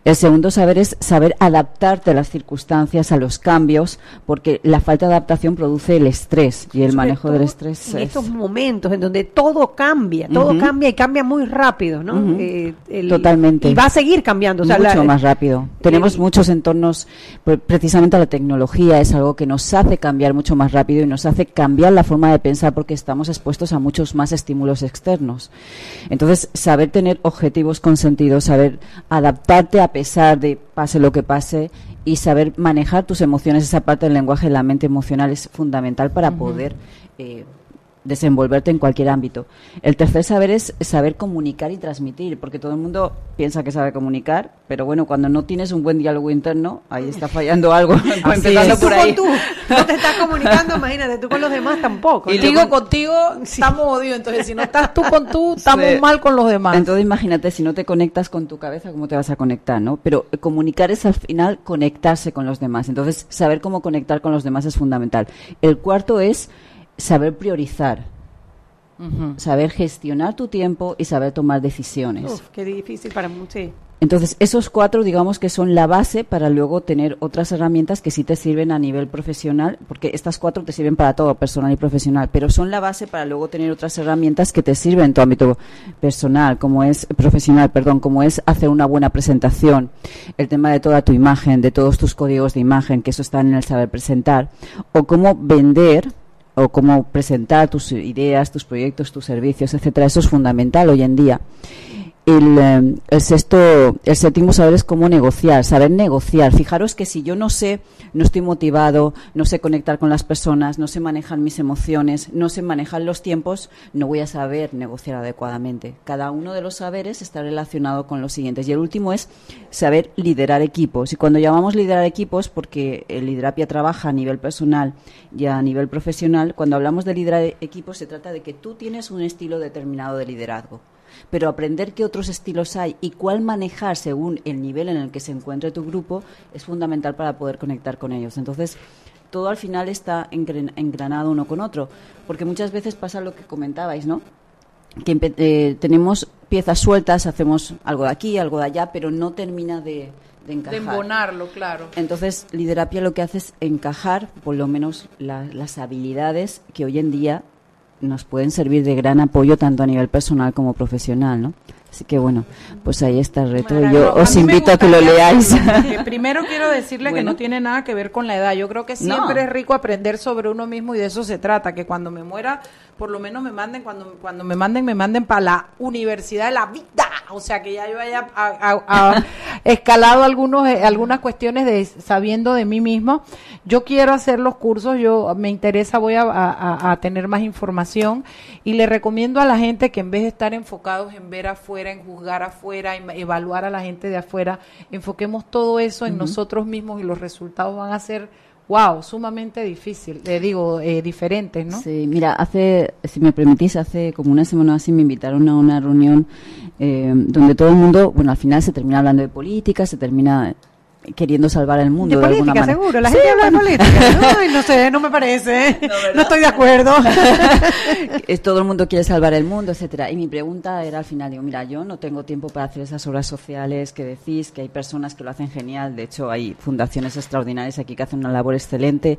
El segundo saber es saber adaptarte a las circunstancias, a los cambios, porque la falta de adaptación produce el estrés y el manejo del estrés.
En estos momentos en donde todo cambia, todo cambia y cambia muy rápido, ¿no?
Eh, Totalmente.
Y va a seguir cambiando. O
sea, Mucho más rápido. Tenemos muchos entornos, precisamente la tecnología es algo que nos hace cambiar mucho más rápido y nos hace cambiar la forma de pensar porque estamos expuestos a muchos más estímulos externos. Entonces, saber tener objetivos con sentido, saber adaptarte a pesar de pase lo que pase y saber manejar tus emociones, esa parte del lenguaje de la mente emocional es fundamental para poder eh, desenvolverte en cualquier ámbito. El tercer saber es saber comunicar y transmitir, porque todo el mundo piensa que sabe comunicar, pero bueno, cuando no tienes un buen diálogo interno, ahí está fallando algo. <laughs>
Empezando por ahí. Tú, no te estás comunicando, imagínate, tú con los demás tampoco.
Y digo contigo estamos odios, entonces si no estás tú con tú, <laughs> estamos mal con los demás.
Entonces imagínate, si no te conectas con tu cabeza, ¿cómo te vas a conectar, no? Pero comunicar es al final conectarse con los demás. Entonces, saber cómo conectar con los demás es fundamental. El cuarto es saber priorizar, saber gestionar tu tiempo y saber tomar decisiones.
Uf, qué difícil para muchos.
Entonces, esos cuatro, digamos que son la base para luego tener otras herramientas que sí te sirven a nivel profesional, porque estas cuatro te sirven para todo, personal y profesional, pero son la base para luego tener otras herramientas que te sirven en tu ámbito personal, como es profesional, perdón, como es hacer una buena presentación, el tema de toda tu imagen, de todos tus códigos de imagen, que eso está en el saber presentar, o cómo vender o cómo presentar tus ideas, tus proyectos, tus servicios, etcétera. Eso es fundamental hoy en día. El, eh, el, sexto, el séptimo saber es cómo negociar, saber negociar. Fijaros que si yo no sé, no estoy motivado, no sé conectar con las personas, no sé manejar mis emociones, no sé manejar los tiempos, no voy a saber negociar adecuadamente. Cada uno de los saberes está relacionado con los siguientes. Y el último es saber liderar equipos. Y cuando llamamos liderar equipos, porque el liderapia trabaja a nivel personal y a nivel profesional, cuando hablamos de liderar equipos se trata de que tú tienes un estilo determinado de liderazgo pero aprender qué otros estilos hay y cuál manejar según el nivel en el que se encuentre tu grupo es fundamental para poder conectar con ellos. Entonces, todo al final está engranado uno con otro, porque muchas veces pasa lo que comentabais, ¿no? Que eh, tenemos piezas sueltas, hacemos algo de aquí, algo de allá, pero no termina de, de encajar.
De embonarlo, claro.
Entonces, Liderapia lo que hace es encajar, por lo menos, las habilidades que hoy en día nos pueden servir de gran apoyo tanto a nivel personal como profesional, ¿no? Así que bueno, pues ahí está el reto. Yo os invito a que lo leáis. <laughs>
primero quiero decirle que no tiene nada que ver con la edad. Yo creo que siempre es rico aprender sobre uno mismo y de eso se trata, que cuando me muera, por lo menos me manden, cuando, cuando me manden, me manden para la universidad de la vida. O sea, que ya yo haya <laughs> escalado algunos, eh, algunas cuestiones de sabiendo de mí mismo. Yo quiero hacer los cursos, yo me interesa, voy a tener más información y le recomiendo a la gente que en vez de estar enfocados en ver afuera, en juzgar afuera, en evaluar a la gente de afuera, enfoquemos todo eso en nosotros mismos y los resultados van a ser wow, sumamente difícil, le digo, eh, diferentes, ¿no?
Sí, mira, hace, si me permitís, hace como una semana así me invitaron a una reunión eh, donde todo el mundo, bueno, al final se termina hablando de política, se termina queriendo salvar el mundo.
De, política, seguro. La gente habla de política. <laughs> no sé, no me parece. No, estoy de acuerdo. <laughs>
Todo el mundo quiere salvar el mundo, etcétera. Y mi pregunta era al final, digo, mira, yo no tengo tiempo para hacer esas obras sociales que decís, que hay personas que lo hacen genial. De hecho, hay fundaciones extraordinarias aquí que hacen una labor excelente.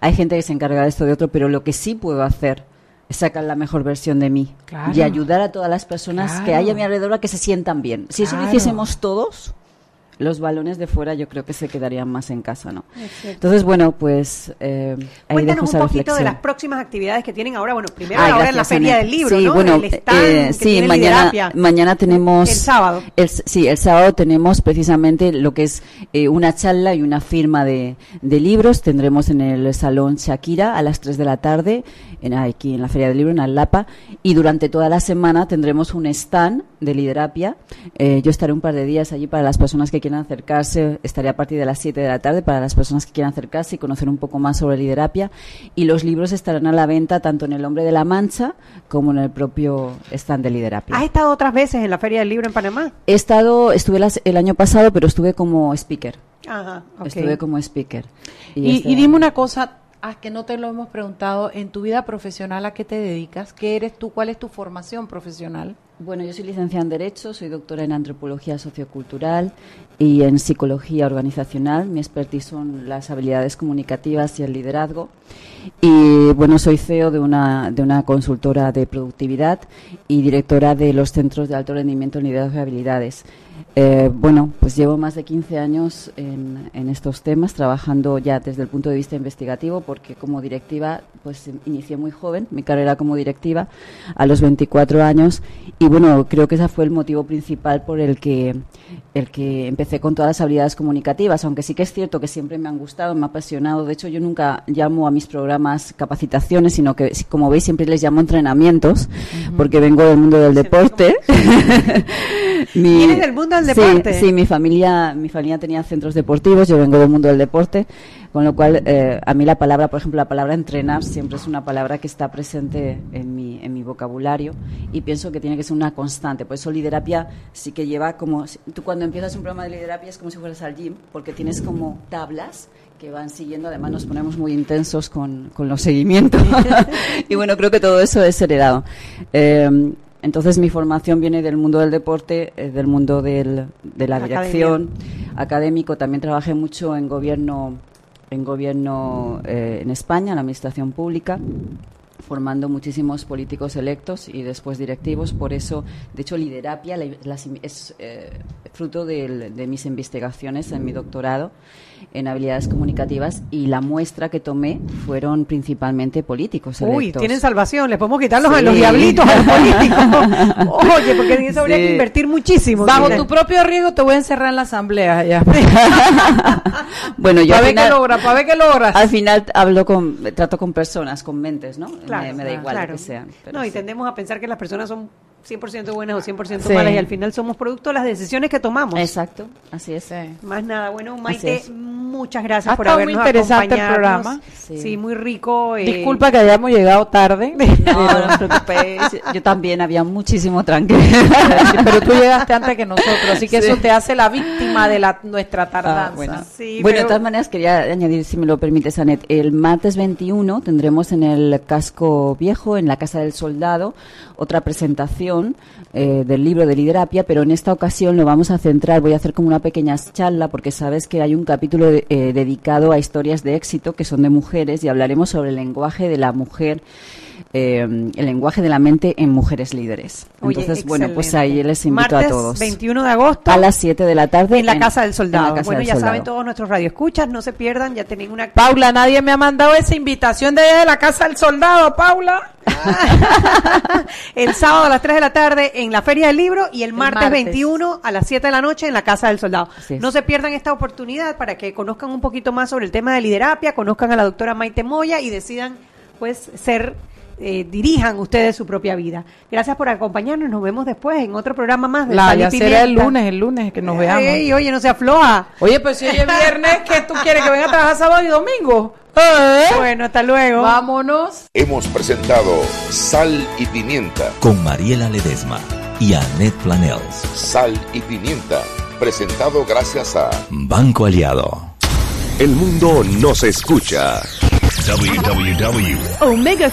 Hay gente que se encarga de esto de otro, pero lo que sí puedo hacer es sacar la mejor versión de mí y ayudar a todas las personas que hay a mi alrededor a que se sientan bien. Si eso lo hiciésemos todos, los balones de fuera yo creo que se quedarían más en casa, ¿no? Entonces, bueno, pues
eh, Cuéntanos un poquito de las próximas actividades que tienen ahora. Bueno, primero ahora en la Feria del Libro, sí, Bueno, eh,
sí, mañana, mañana tenemos...
El sábado.
sí, el sábado tenemos precisamente lo que es eh, una charla y una firma de, de libros. Tendremos en el Salón Shakira a las 3 de la tarde, en, aquí en la Feria del Libro, en Alapa, y durante toda la semana tendremos un stand de liderapia. yo estaré un par de días allí para las personas que quieran acercarse, estaría a partir de las 7 de la tarde para las personas que quieran acercarse y conocer un poco más sobre liderapia. Y los libros estarán a la venta tanto en El Hombre de la Mancha como en el propio stand de liderapia.
¿Has estado otras veces en la Feria del Libro en Panamá?
He estado, estuve el año pasado, pero estuve como speaker. Estuve como speaker.
Y, y dime una cosa, Ah, que no te lo hemos preguntado. En tu vida profesional, ¿a qué te dedicas? ¿Qué eres tú? ¿Cuál es tu formación profesional?
Bueno, yo soy licenciada en Derecho, soy doctora en Antropología Sociocultural y en Psicología Organizacional. Mi expertise son las habilidades comunicativas y el liderazgo. Y bueno, soy CEO de una, de una consultora de productividad y directora de los Centros de Alto Rendimiento en Liderazgo y Habilidades. Eh, bueno, pues llevo más de 15 años en, en, estos temas, trabajando ya desde el punto de vista investigativo, porque como directiva, pues inicié muy joven mi carrera como directiva, a los 24 años, y bueno, creo que ese fue el motivo principal por el que, el que empecé con todas las habilidades comunicativas, aunque sí que es cierto que siempre me han gustado, me ha apasionado. De hecho, yo nunca llamo a mis programas capacitaciones, sino que, como veis, siempre les llamo entrenamientos, porque vengo del mundo del deporte. <laughs>
del mundo del deporte?
Sí, sí, mi familia, mi familia tenía centros deportivos, yo vengo del mundo del deporte. Con lo cual, eh, a mí la palabra, por ejemplo, la palabra entrenar siempre es una palabra que está presente en mi, en mi vocabulario y pienso que tiene que ser una constante. Por eso liderapia sí que lleva como... Tú cuando empiezas un programa de liderapia es como si fueras al gym, porque tienes como tablas que van siguiendo, además nos ponemos muy intensos con, con los seguimientos. <laughs> y bueno, creo que todo eso es heredado. Eh, entonces mi formación viene del mundo del deporte, eh, del mundo del, de la dirección académico. También trabajé mucho en gobierno en gobierno eh, en España, en la administración pública formando muchísimos políticos electos y después directivos. Por eso, de hecho, Liderapia es eh, fruto de, de, mis investigaciones en mi doctorado en habilidades comunicativas y la muestra que tomé fueron principalmente políticos electos.
Uy, tienen salvación, les podemos quitarlos a los diablitos a los políticos. <laughs> Oye, porque en eso habría que invertir muchísimo.
Bajo tu propio riesgo te voy a encerrar en la asamblea ya. <laughs>
bueno, yo
para ver qué logra, para ver qué logras.
Al final hablo con, trato con personas, con mentes, ¿no? Claro, me, da igual lo que sean.
No, y tendemos a pensar que las personas son 100% buenas o 100% malas y al final somos producto de las decisiones que tomamos.
Exacto, así es.
Más nada, bueno, Maite, muchas gracias por habernos muy interesante el programa. Sí. muy rico.
Eh. Disculpa que hayamos llegado tarde.
No, no te <laughs> preocupes. Yo también había muchísimo tranquilo.
pero tú llegaste antes que nosotros, así que eso te hace la víctima de la nuestra tardanza.
Ah, bueno, bueno de todas maneras quería añadir, si me lo permites, Anet, el martes 21 tendremos en el casco viejo, en la Casa del Soldado, otra presentación eh, del libro de Liderapia, pero en esta ocasión lo vamos a centrar, voy a hacer como una pequeña charla, porque sabes que hay un capítulo de, eh, dedicado a historias de éxito que son de mujeres y hablaremos sobre el lenguaje de la mujer. Eh, el lenguaje de la mente en mujeres líderes. Entonces, bueno, pues ahí les invito
a
todos.
21 de agosto.
A las 7 de la tarde.
En la Casa del Soldado. bueno, ya saben todos nuestros radioescuchas, no se pierdan, ya tienen una...
Paula, nadie me ha mandado esa invitación de, la Casa del Soldado, Paula. <laughs>
el sábado a las 3 de la tarde en la Feria del Libro y el martes, 21 a las 7 de la noche en la Casa del Soldado. No se pierdan esta oportunidad para que conozcan un poquito más sobre el tema de liderapia, conozcan a la doctora Maite Moya y decidan pues ser eh, dirijan ustedes su propia vida. Gracias por acompañarnos. Nos vemos después en otro programa más
de La, ya será el lunes, el lunes que nos veamos.
oye, no se afloja.
Oye, pues si hoy es viernes, ¿qué tú quieres que venga a trabajar sábado y domingo?
¿Eh? Bueno, hasta luego.
Vámonos.
Hemos presentado Sal y Pimienta
con Mariela Ledesma y Annette Planels.
Sal y Pimienta, presentado gracias a
Banco Aliado.
El mundo nos escucha.
www. Omega